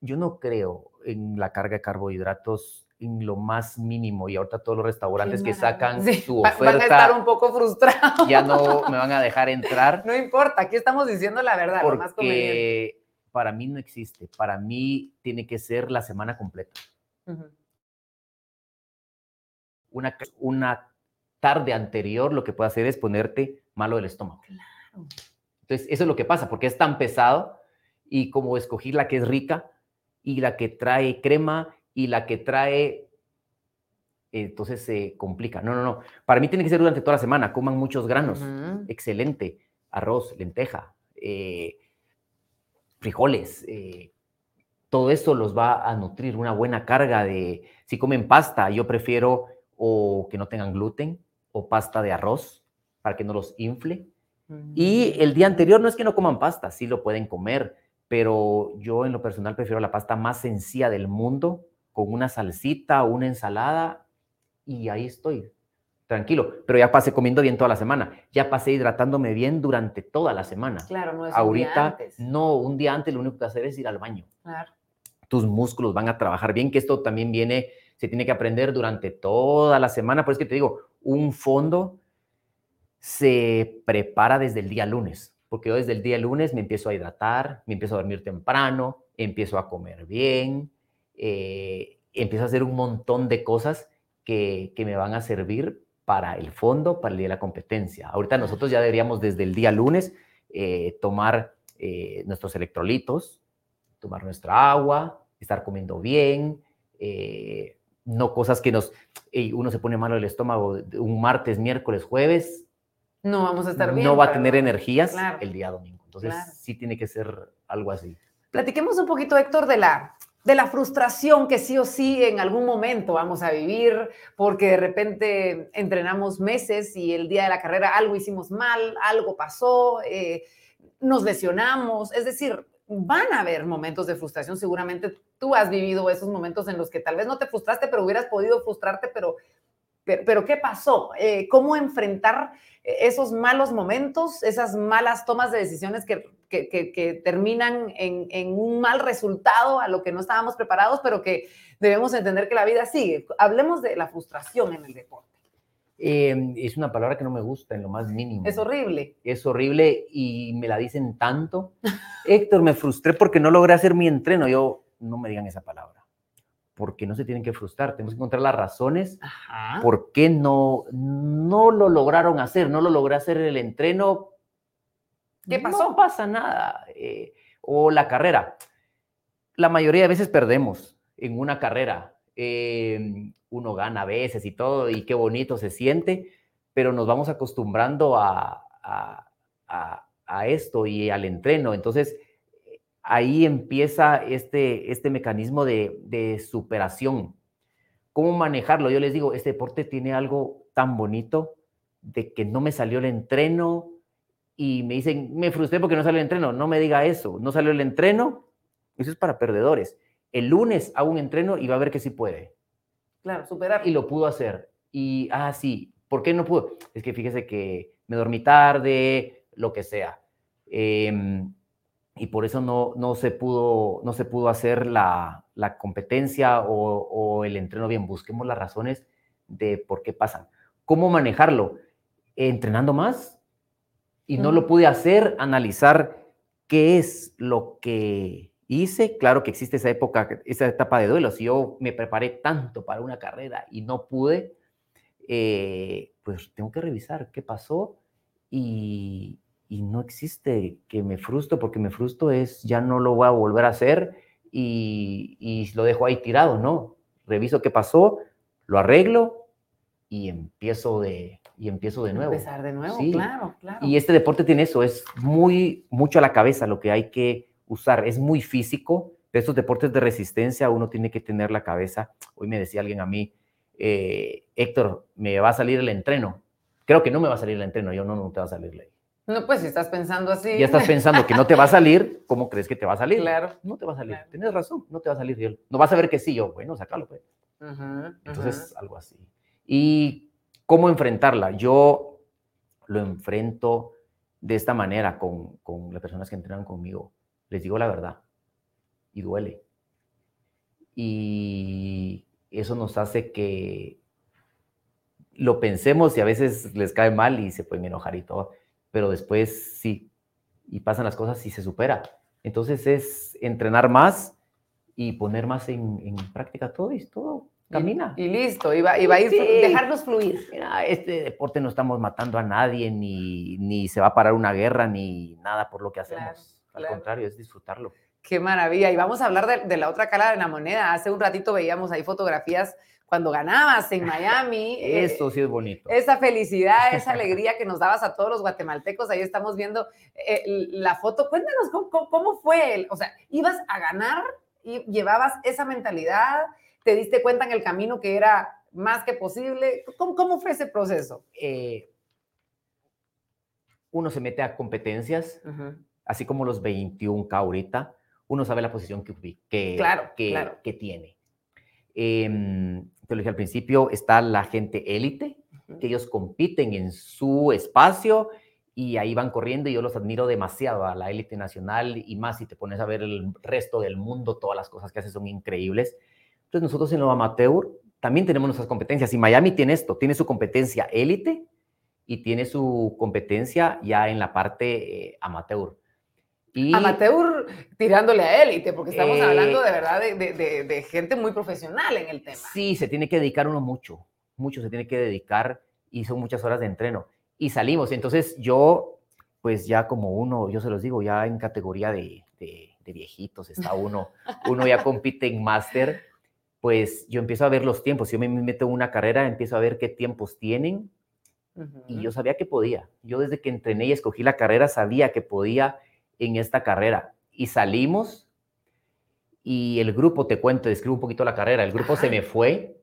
yo no creo en la carga de carbohidratos en lo más mínimo y ahorita todos los restaurantes que sacan su oferta van a estar un poco frustrados. Ya no me van a dejar entrar. No importa, aquí estamos diciendo la verdad, lo más conveniente para mí no existe. Para mí tiene que ser la semana completa. una, una tarde anterior lo que puede hacer es ponerte malo del estómago. Claro. Entonces, eso es lo que pasa, porque es tan pesado y como escogí la que es rica y la que trae crema y la que trae entonces se complica. No, no, no. Para mí tiene que ser durante toda la semana. Coman muchos granos. Excelente. Arroz, lenteja, eh, frijoles, eh, todo eso los va a nutrir, una buena carga de, si comen pasta, yo prefiero o que no tengan gluten o pasta de arroz para que no los infle. Y el día anterior no es que no coman pasta, sí lo pueden comer, pero yo en lo personal prefiero la pasta más sencilla del mundo, con una salsita o una ensalada, y ahí estoy, tranquilo, pero ya pasé comiendo bien toda la semana, ya pasé hidratándome bien durante toda la semana. Claro, no es Ahorita, un día antes. no, un día antes lo único que hacer es ir al baño. Claro. Tus músculos van a trabajar bien, que esto también viene, se tiene que aprender durante toda la semana, por eso que te digo, un fondo se prepara desde el día lunes, porque yo desde el día lunes me empiezo a hidratar, me empiezo a dormir temprano, empiezo a comer bien, eh, empiezo a hacer un montón de cosas que, que me van a servir para el fondo, para el día de la competencia. Ahorita nosotros ya deberíamos desde el día lunes eh, tomar eh, nuestros electrolitos, tomar nuestra agua, estar comiendo bien, eh, no cosas que nos, uno se pone malo el estómago un martes, miércoles, jueves. No vamos a estar bien. No va a tener energías el día domingo. Entonces sí tiene que ser algo así. Platiquemos un poquito, Héctor, de la de la frustración que sí o sí en algún momento vamos a vivir, porque de repente entrenamos meses y el día de la carrera algo hicimos mal, algo pasó, eh, nos lesionamos, es decir, van a haber momentos de frustración, seguramente tú has vivido esos momentos en los que tal vez no te frustraste, pero hubieras podido frustrarte, pero, pero, ¿qué pasó? Eh, ¿Cómo enfrentar esos malos momentos, esas malas tomas de decisiones que que, terminan en, un mal resultado a lo que no estábamos preparados, pero que debemos entender que la vida sigue. Hablemos de la frustración en el deporte. Em, es una palabra que no me gusta en lo más mínimo. Es horrible. Es horrible y me la dicen tanto. Héctor, me frustré porque no logré hacer mi entreno. Yo, no me digan esa palabra. Porque no se tienen que frustrar. Tenemos que encontrar las razones por qué no, no lo lograron hacer. No lo logré hacer el entreno ¿Qué pasó? No pasa nada. Eh, o la carrera. La mayoría de veces perdemos en una carrera. em, uno gana a veces y todo, y qué bonito se siente, pero nos vamos acostumbrando a, a, esto y al entreno. Entonces, ahí empieza este, este mecanismo de, de superación. ¿Cómo manejarlo? Yo les digo, este deporte tiene algo tan bonito de que no me salió el entreno y me dicen, me frustré porque no salió el entreno. No me diga eso, no salió el entreno, eso es para perdedores. El lunes hago un entreno y va a ver que sí puede. Claro, superar. Y lo pudo hacer. Y, ah, sí, ¿por qué no pudo? Es que fíjese que me dormí tarde, lo que sea. Em, y por eso no, no, se, pudo, no se pudo hacer la, la competencia o, o, el entreno bien. Busquemos las razones de por qué pasan. ¿Cómo manejarlo? Entrenando más y no lo pude hacer, analizar qué es lo que hice. Claro que existe esa época, esa etapa de duelo. Si yo me preparé tanto para una carrera y no pude, eh, pues tengo que revisar qué pasó y, y, no existe que me frustro, porque me frustro es ya no lo voy a volver a hacer y, y lo dejo ahí tirado, ¿no? Reviso qué pasó, lo arreglo y empiezo de, y empiezo de nuevo. Empezar de nuevo, claro, claro. Y este deporte tiene eso, es muy, mucho a la cabeza lo que hay que usar, es muy físico. De estos deportes de resistencia uno tiene que tener la cabeza. Hoy me decía alguien a mí, eh, Héctor, me va a salir el entreno. Creo que no me va a salir el entreno, yo no, no te va a salir. No, pues si estás pensando así. Ya estás pensando que no te va a salir, ¿cómo crees que te va a salir? Claro. No te va a salir. Tienes razón, no te va a salir. No vas a ver que sí, yo, bueno, sacalo, pues. Entonces, algo así. ¿Y cómo enfrentarla? Yo lo enfrento de esta manera con, con las personas que entrenan conmigo. Les digo la verdad y duele. Y eso nos hace que lo pensemos y a veces les cae mal y se pueden enojar y todo, pero después sí, y pasan las cosas y se supera. Entonces es entrenar más y poner más en, en práctica todo y todo camina. Y, listo, iba, iba a ir, dejarlos fluir. Mira, este deporte no estamos matando a nadie, ni, ni se va a parar una guerra, ni nada por lo que hacemos. Al contrario, es disfrutarlo. Qué maravilla. Y vamos a hablar de, de, la otra cara de la moneda. Hace un ratito veíamos ahí fotografías cuando ganabas en Miami. Eso sí es bonito. Esa felicidad, esa alegría que nos dabas a todos los guatemaltecos. Ahí estamos viendo eh, la foto. Cuéntanos cómo, cómo fue. O sea, ibas a ganar y llevabas esa mentalidad te diste cuenta en el camino que era más que posible. ¿Cómo, cómo fue ese proceso? Eh, uno se mete a competencias, así como los 21K ahorita, uno sabe la posición que, que, claro, que, que tiene. Eh, te lo dije al principio, está la gente élite, que ellos compiten en su espacio y ahí van corriendo y yo los admiro demasiado a la élite nacional y más si te pones a ver el resto del mundo, todas las cosas que hacen son increíbles. Entonces nosotros en lo amateur también tenemos nuestras competencias y Miami tiene esto, tiene su competencia élite y tiene su competencia ya en la parte eh, amateur. Y, amateur tirándole a élite, porque estamos eh, hablando de verdad de, de, de, gente muy profesional en el tema. Sí, se tiene que dedicar uno mucho, mucho se tiene que dedicar y son muchas horas de entreno. Y salimos, entonces yo, pues ya como uno, yo se los digo, ya en categoría de, de viejitos está uno, uno ya compite en máster pues yo empiezo a ver los tiempos. Si yo me meto en una carrera, empiezo a ver qué tiempos tienen. Y yo sabía que podía. Yo desde que entrené y escogí la carrera, sabía que podía en esta carrera. Y salimos y el grupo, te cuento, describo un poquito la carrera, el grupo se me fue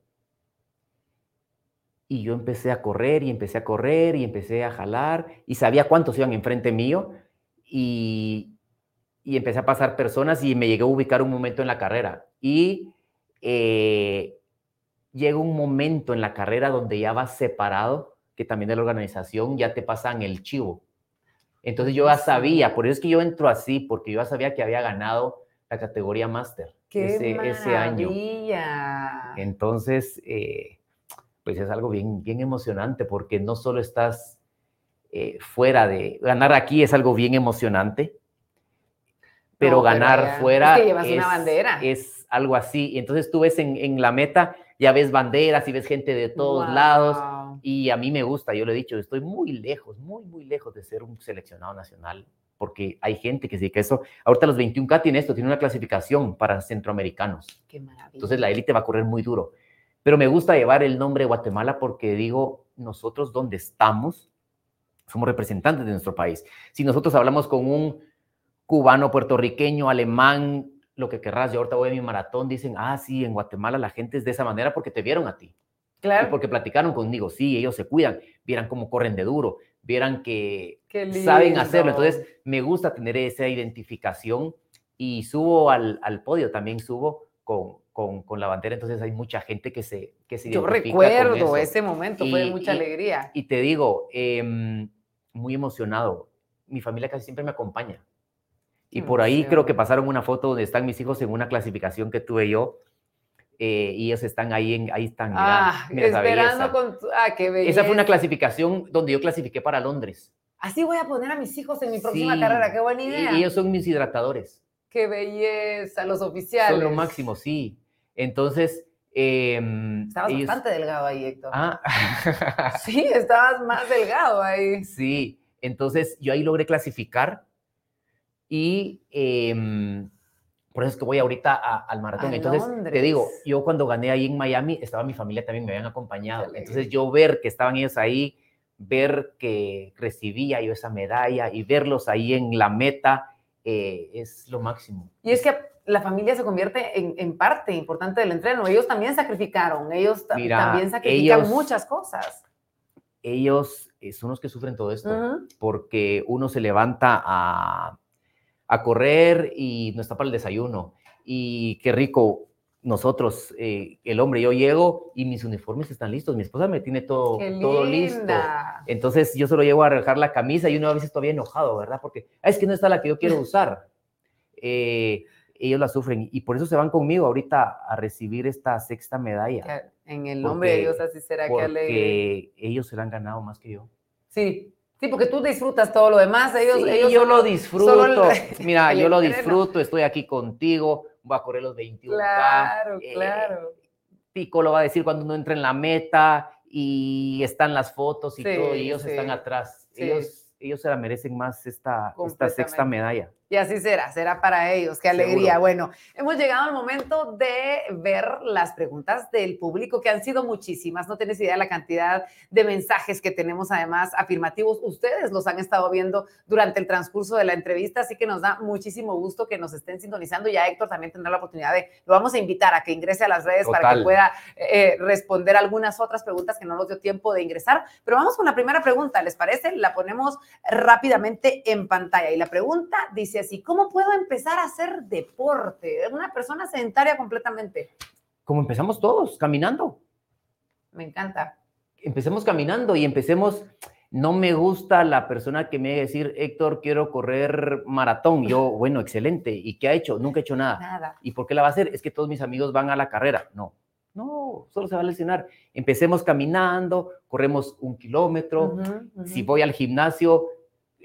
y yo empecé a correr y empecé a correr y empecé a jalar y sabía cuántos iban enfrente mío y, y empecé a pasar personas y me llegué a ubicar un momento en la carrera. Y eh, llega un momento en la carrera donde ya vas separado, que también de la organización ya te pasan el chivo. Entonces yo ya sabía, por eso es que yo entro así, porque yo ya sabía que había ganado la categoría máster ese, ese, año. Entonces, eh, pues es algo bien, bien emocionante, porque no solo estás eh, fuera de, ganar aquí es algo bien emocionante, pero ganar fuera es, una bandera. es algo así. Y entonces tú ves en, en, la meta, ya ves banderas y ves gente de todos lados. Y a mí me gusta, yo lo he dicho, estoy muy lejos, muy, muy lejos de ser un seleccionado nacional. porque hay gente que se dedica a eso. Ahorita los 21K tiene esto, tiene una clasificación para centroamericanos. Qué maravilla. Entonces la élite va a correr muy duro. Pero me gusta llevar el nombre de Guatemala porque digo, nosotros donde estamos, somos representantes de nuestro país. Si nosotros hablamos con un cubano, puertorriqueño, alemán, lo que querrás, yo ahorita voy a mi maratón, dicen, ah, sí, en Guatemala la gente es de esa manera porque te vieron a ti. Claro. Y porque platicaron conmigo, sí, ellos se cuidan, vieran cómo corren de duro, vieran que saben hacerlo. Entonces, me gusta tener esa identificación y subo al, al podio, también subo con, con, con la bandera, entonces hay mucha gente que se, que se Yo con recuerdo eso. ese momento, fue de Y- mucha y- alegría. Y te digo, em, muy emocionado. Mi familia casi siempre me acompaña. Y Qué por ahí creo que pasaron una foto donde están mis hijos en una clasificación que tuve yo. Eh, y ellos están ahí, en, ahí están, Ah, mira esa esperando belleza. con. Ah, qué belleza. Esa fue una clasificación donde yo clasifiqué para Londres. Así voy a poner a mis hijos en mi próxima Sí, carrera, qué buena idea. Y ellos son mis hidratadores. Qué belleza, los oficiales. Son lo máximo, sí. Entonces, em, Estabas ellos- bastante delgado ahí, Héctor. Ah, Sí, estabas más delgado ahí. Sí, entonces yo ahí logré clasificar y em, por eso es que voy ahorita a- al maratón. A entonces, te Londres. digo, yo cuando gané ahí en Miami, estaba mi familia también, me habían acompañado. alegría. Entonces, yo ver que estaban ellos ahí, ver que recibía yo esa medalla y verlos ahí en la meta, eh, es lo máximo. Y es que la familia se convierte en, en parte importante del entreno. Ellos también sacrificaron, ellos Mira, también sacrifican ellos- muchas cosas. Ellos eh, son los que sufren todo esto. Porque uno se levanta a, a correr y no está para el desayuno. Y qué rico, nosotros, eh, el hombre, yo llego y mis uniformes están listos, mi esposa me tiene todo, Qué todo listo. Entonces yo solo llego a arreglar la camisa y uno a veces todavía enojado, ¿verdad? Porque "Ah, es que no está la que yo quiero usar. Eh, ellos la sufren y por eso se van conmigo ahorita a recibir esta sexta medalla. En el nombre de Porque- Dios, así será que alegre. Ellos se la han ganado más que yo. Sí, sí, porque tú disfrutas todo lo demás. Ellos, Sí, ellos yo lo disfruto. el- Mira, yo lo disfruto, estoy aquí contigo, voy a correr los 21K. Claro, eh, claro. Pico lo va a decir cuando uno entra en la meta y están las fotos y Sí, todo, y ellos sí, están atrás. Ellos, ellos se la merecen más esta, esta sexta medalla. Y así será, será para ellos. Qué alegría. Seguro. Bueno, hemos llegado al momento de ver las preguntas del público, que han sido muchísimas. No tienes idea de la cantidad de mensajes que tenemos, además, afirmativos. Ustedes los han estado viendo durante el transcurso de la entrevista, así que nos da muchísimo gusto que nos estén sintonizando. Ya Héctor también tendrá la oportunidad de, lo vamos a invitar a que ingrese a las redes para que pueda eh, responder algunas otras preguntas que no nos dio tiempo de ingresar. Pero vamos con la primera pregunta, ¿les parece? La ponemos rápidamente en pantalla. Y la pregunta dice así, ¿cómo puedo empezar a hacer deporte? Una persona sedentaria completamente. Como empezamos todos, caminando. Me encanta. Empecemos caminando y empecemos. No me gusta la persona que me va a decir, Héctor, quiero correr maratón. Yo, bueno, excelente. ¿Y qué ha hecho? Nunca he hecho nada. Nada. ¿Y por qué la va a hacer? Es que todos mis amigos van a la carrera. No, no, solo se va a lesionar. Empecemos caminando, corremos un kilómetro. Ujú, ujú. Si voy al gimnasio,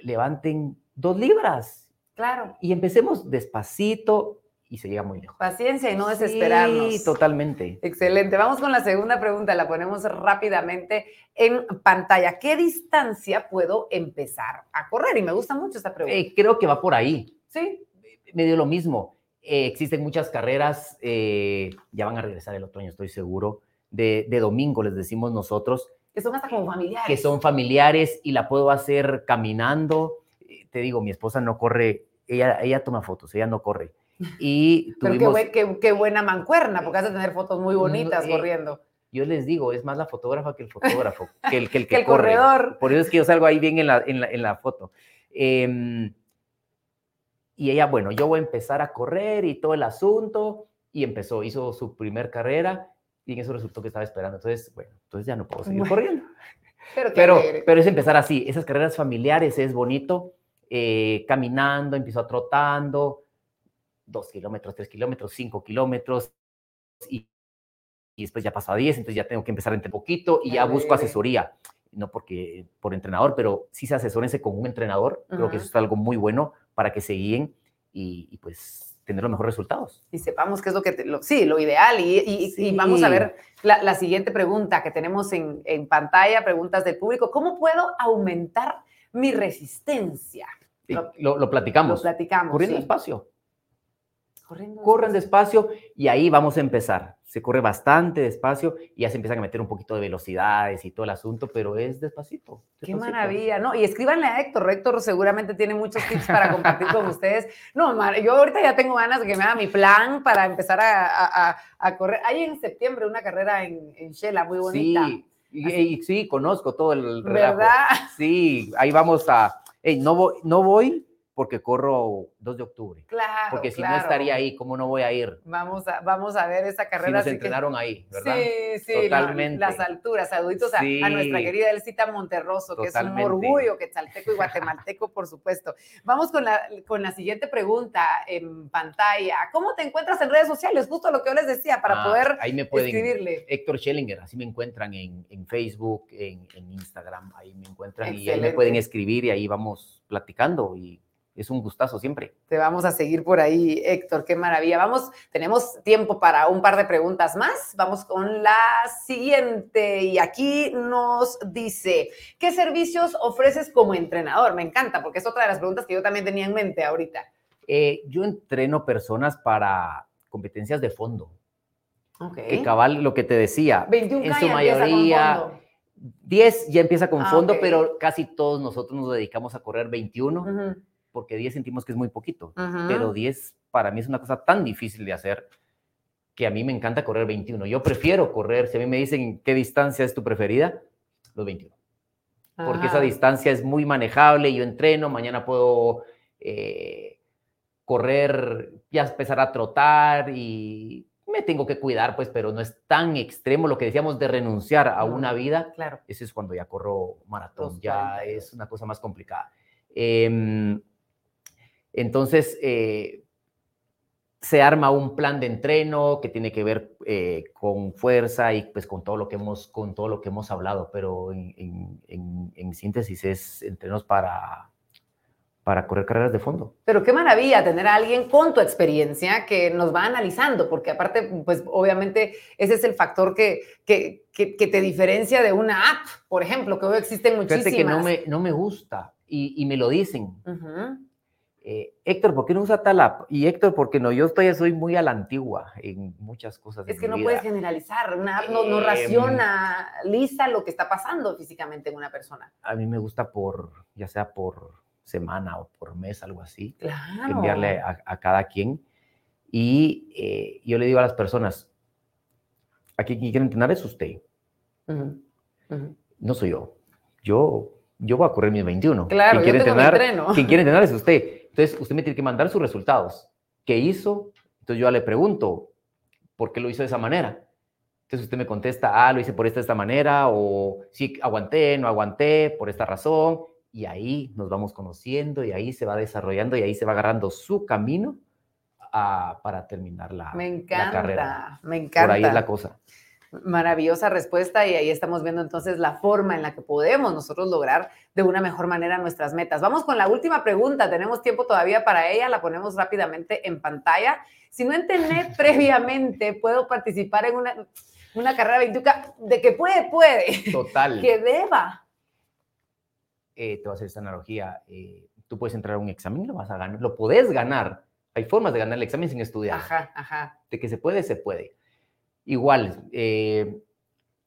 levanten dos libras Claro, y empecemos despacito y se llega muy lejos. paciencia y no desesperarnos. Sí, totalmente. Excelente. Vamos con la segunda pregunta. La ponemos rápidamente en pantalla. ¿Qué distancia puedo empezar a correr? Y me gusta mucho esta pregunta. Eh, creo que va por ahí. sí, Me dio lo mismo. Eh, existen muchas carreras, eh, ya van a regresar el otro año, estoy seguro, de, de domingo, les decimos nosotros, que son hasta como familiares. que son familiares y la puedo hacer caminando. Eh, Te digo, mi esposa no corre, ella, ella toma fotos, ella no corre. Y Pero qué, tuvimos, qué- qué buena mancuerna, porque has de tener fotos muy bonitas eh, corriendo. yo les digo, es más la fotógrafa que el fotógrafo, que el que, el Que que el corre. corredor. Por eso es que yo salgo ahí bien en la, en la, en la foto. Em, y ella, bueno, yo voy a empezar a correr y todo el asunto. Y empezó, hizo su primer carrera y en eso resultó que estaba esperando. Entonces, bueno, entonces ya no puedo seguir Bueno, corriendo. Pero, Pero, pero es empezar así, esas carreras familiares es bonito, eh, caminando, empiezo trotando, dos kilómetros, tres kilómetros, cinco kilómetros, y, y después ya paso a diez, entonces ya tengo que empezar entre poquito y ya busco asesoría, no porque por entrenador, pero sí se asesórense con un entrenador, creo que eso es algo muy bueno para que se guíen y, y, pues tener los mejores resultados. y sepamos qué es lo que, te- lo- sí, lo ideal. Y, y- y vamos a Sí. ver la, la siguiente pregunta que tenemos en, en pantalla, preguntas del público. ¿Cómo puedo aumentar mi resistencia? Lo, lo, platicamos. Lo platicamos. Corriendo despacio. Corriendo Corran despacio y ahí vamos a empezar. Se corre bastante despacio y ya se empiezan a meter un poquito de velocidades y todo el asunto, pero es despacito. Qué maravilla, ¿no? Y escríbanle a Héctor. Héctor seguramente tiene muchos tips para compartir con ustedes. No, yo ahorita ya tengo ganas de que me haga mi plan para empezar a, a, a correr. Hay en septiembre una carrera en, en Shela muy bonita. Sí, y, sí, conozco todo el relajo. ¿Verdad? Sí, ahí vamos a... Hey, no, voy, no voy porque corro 2 de octubre. Claro. Porque si claro. no estaría ahí, ¿cómo no voy a ir? Vamos a, vamos a ver esa carrera. Si nos entrenaron que... ahí, ¿verdad? Sí, sí. Totalmente. las alturas. Saluditos sí. a, a, nuestra querida Elcita Monterroso, Totalmente. que es un orgullo quetzalteco y guatemalteco, por supuesto. Vamos con la, con la siguiente pregunta en pantalla. ¿Cómo te encuentras en redes sociales? Justo lo que yo les decía, para ah, poder ahí me pueden, escribirle. Héctor Schellinger, así me encuentran en, en Facebook, en, en, Instagram, ahí me encuentran Excelente. y ahí me pueden escribir y ahí vamos platicando y es un gustazo siempre. Te vamos a seguir por ahí, Héctor, qué maravilla. Vamos, tenemos tiempo para un par de preguntas más. Vamos con la siguiente y aquí nos dice, ¿qué servicios ofreces como entrenador? Me encanta porque es otra de las preguntas que yo también tenía en mente ahorita. Eh, yo entreno personas para competencias de fondo. Okay. Que cabal, lo que te decía, 21 en su mayoría... 10 ya empieza con ah, fondo, okay. pero casi todos nosotros nos dedicamos a correr 21. Uh -huh porque 10 sentimos que es muy poquito, uh -huh. pero 10 para mí es una cosa tan difícil de hacer que a mí me encanta correr 21. Yo prefiero correr, si a mí me dicen qué distancia es tu preferida, los 21. Ajá. Porque esa distancia es muy manejable, yo entreno, mañana puedo eh, correr, ya empezar a trotar y me tengo que cuidar, pues, pero no es tan extremo lo que decíamos de renunciar a una vida. Claro. Ese es cuando ya corro maratón, ya es una cosa más complicada. Eh, entonces, eh, se arma un plan de entreno que tiene que ver eh, con fuerza y pues con todo lo que hemos, con todo lo que hemos hablado, pero en, en, en, en síntesis es entrenos para, para correr carreras de fondo. Pero qué maravilla tener a alguien con tu experiencia que nos va analizando, porque aparte, pues obviamente ese es el factor que, que, que, que te diferencia de una app, por ejemplo, que hoy existen muchísimas. Fíjate que no me, no me gusta y, y me lo dicen. Uh -huh eh, Héctor, ¿por qué no usa tal app? Y Héctor, porque no, yo todavía soy muy a la antigua en muchas cosas. Es que no vida. puedes generalizar, una app no, no Em, raciona lisa lo que está pasando físicamente en una persona. A mí me gusta por, ya sea por semana o por mes, algo así, Claro. enviarle a, a cada quien. Y eh, yo le digo a las personas, aquí quien quiere entrenar es usted, Ujú, ujú. no soy yo. Yo, yo voy a correr mis 21. Claro, quien quiere entrenar, quien quiere entrenar es usted. Entonces, usted me tiene que mandar sus resultados. ¿Qué hizo? Entonces yo ya le pregunto, ¿por qué lo hizo de esa manera? Entonces usted me contesta, ah, lo hice por esta, esta manera, o sí, aguanté, no aguanté, por esta razón. Y ahí nos vamos conociendo y ahí se va desarrollando y ahí se va agarrando su camino a, para terminar la, Me la encanta, carrera. me encanta. Por ahí es la cosa. Maravillosa respuesta y ahí estamos viendo entonces la forma en la que podemos nosotros lograr de una mejor manera nuestras metas. Vamos con la última pregunta, tenemos tiempo todavía para ella, la ponemos rápidamente en pantalla. Si no entrené previamente, puedo participar en una, una carrera 21 de que puede, puede. Total. que deba. Eh, te voy a hacer esta analogía. Eh, tú puedes entrar a un examen, lo vas a ganar, lo puedes ganar. Hay formas de ganar el examen sin estudiar. Ajá, ajá. De que se puede, se puede. Igual, eh,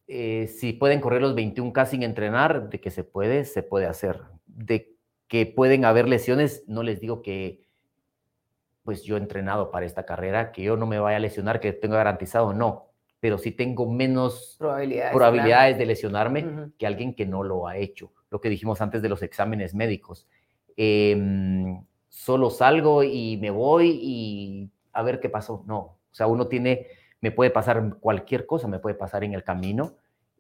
eh, si pueden correr los 21K sin entrenar, de que se puede, se puede hacer. De que pueden haber lesiones, no les digo que pues yo he entrenado para esta carrera, que yo no me vaya a lesionar, que tengo garantizado, no, pero sí tengo menos Probabilidades. probabilidades claro. de lesionarme Ujú. que alguien que no lo ha hecho. Lo que dijimos antes de los exámenes médicos. Em, solo salgo y me voy y a ver qué pasó. No, o sea, uno tiene me puede pasar cualquier cosa, me puede pasar en el camino,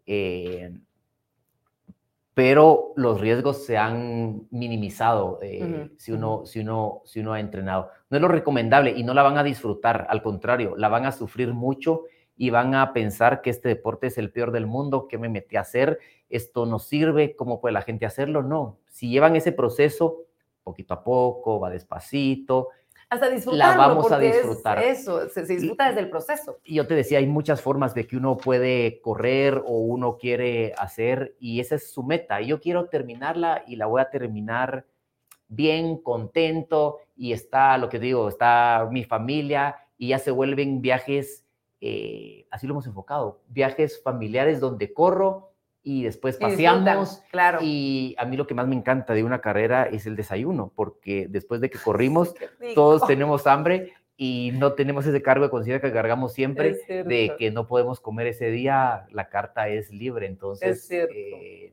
eh, pero los riesgos se han minimizado eh, Uh -huh, si, uno, si, uno, si uno ha entrenado. No es lo recomendable y no la van a disfrutar, al contrario, la van a sufrir mucho y van a pensar que este deporte es el peor del mundo, que me metí a hacer, esto no sirve, ¿cómo puede la gente hacerlo? No, si llevan ese proceso poquito a poco, va despacito, hasta disfrutarlo, la vamos a disfrutar. eso, se, se disfruta y, desde el proceso. Y yo te decía, hay muchas formas de que uno puede correr o uno quiere hacer y esa es su meta. Yo quiero terminarla y la voy a terminar bien, contento y está, lo que digo, está mi familia y ya se vuelven viajes, eh, así lo hemos enfocado, viajes familiares donde corro y después paseamos. claro. Y a mí lo que más me encanta de una carrera es el desayuno, porque después de que corrimos, todos tenemos hambre y no tenemos ese cargo de conciencia que cargamos siempre de que no podemos comer ese día, la carta es libre, entonces eh,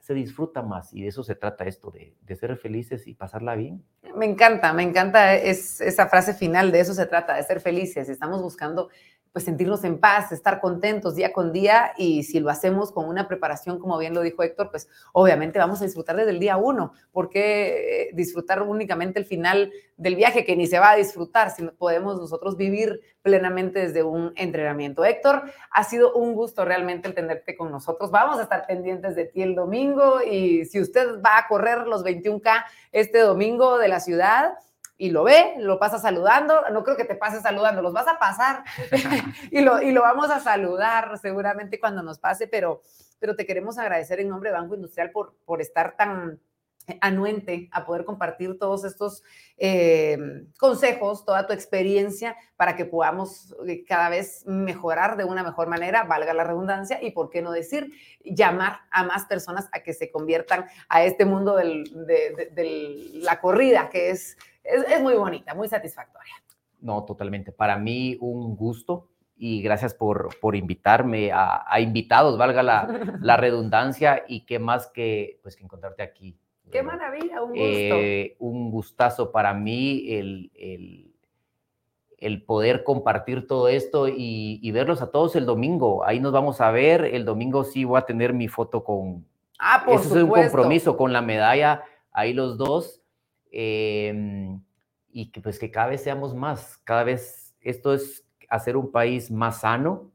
se disfruta más y de eso se trata esto, de, de, ser felices y pasarla bien. Me encanta, me encanta es, esa frase final, de eso se trata, de ser felices, estamos buscando pues sentirnos en paz, estar contentos día con día y si lo hacemos con una preparación, como bien lo dijo Héctor, pues obviamente vamos a disfrutar desde el día uno, porque disfrutar únicamente el final del viaje que ni se va a disfrutar, si podemos nosotros vivir plenamente desde un entrenamiento. Héctor, ha sido un gusto realmente el tenerte con nosotros. Vamos a estar pendientes de ti el domingo y si usted va a correr los 21K este domingo de la ciudad, y lo ve, lo pasa saludando, no creo que te pases saludando, los vas a pasar y, lo, y lo vamos a saludar seguramente cuando nos pase, pero, pero te queremos agradecer en nombre de Banco Industrial por, por estar tan anuente a poder compartir todos estos eh, consejos, toda tu experiencia para que podamos eh, cada vez mejorar de una mejor manera, valga la redundancia, y por qué no decir, llamar a más personas a que se conviertan a este mundo de, de la corrida, que es es, muy bonita, muy satisfactoria. No, totalmente. Para mí un gusto y gracias por, por invitarme a, invitados, valga la, la, redundancia, y qué más que, pues, que encontrarte aquí. Qué maravilla, un gusto. Eh, un gustazo para mí el, el, el, poder compartir todo esto y, y, verlos a todos el domingo. Ahí nos vamos a ver. El domingo sí voy a tener mi foto con... Ah, por Eso es un compromiso con la medalla, ahí los dos. Em, y que pues que cada vez seamos más, cada vez esto es hacer un país más sano,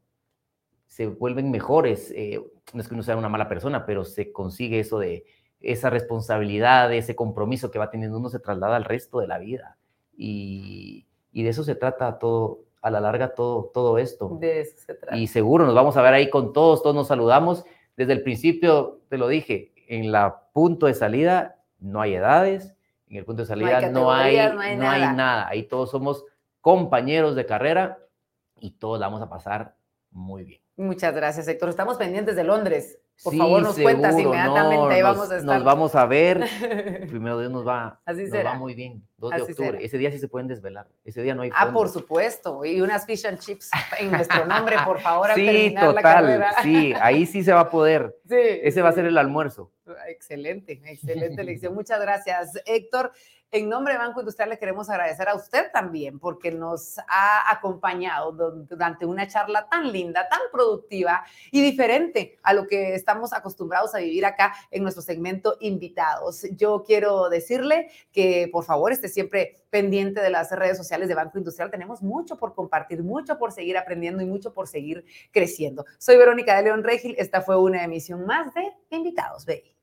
se vuelven mejores, eh, no es que uno sea una mala persona, pero se consigue eso de esa responsabilidad, ese compromiso que va teniendo uno se traslada al resto de la vida y, y de eso se trata todo, a la larga todo, todo esto. De eso se trata. Y seguro nos vamos a ver ahí con todos, todos nos saludamos. Desde el principio, te lo dije, en la punto de salida no hay edades, en el punto de salida no hay, no hay, nada. Ahí todos somos compañeros de carrera y todos la vamos a pasar muy bien. Muchas gracias, Héctor. Estamos pendientes de Londres. Por favor, nos cuentas inmediatamente. Ahí vamos a estar. Nos vamos a ver. Primero Dios nos va, Así nos va muy bien. 2 de octubre. Ese día sí se pueden desvelar. Ese día no hay. Ah, por supuesto. Y unas fish and chips en nuestro nombre, por favor. sí, total. sí, ahí sí se va a poder. Sí. Ese va a ser el almuerzo. Excelente, excelente lección. Muchas gracias, Héctor. En nombre de Banco Industrial le queremos agradecer a usted también porque nos ha acompañado durante una charla tan linda, tan productiva y diferente a lo que estamos acostumbrados a vivir acá en nuestro segmento invitados. Yo quiero decirle que por favor esté siempre pendiente de las redes sociales de Banco Industrial. Tenemos mucho por compartir, mucho por seguir aprendiendo y mucho por seguir creciendo. Soy Verónica de León Regil. Esta fue una emisión más de Invitados. Baby.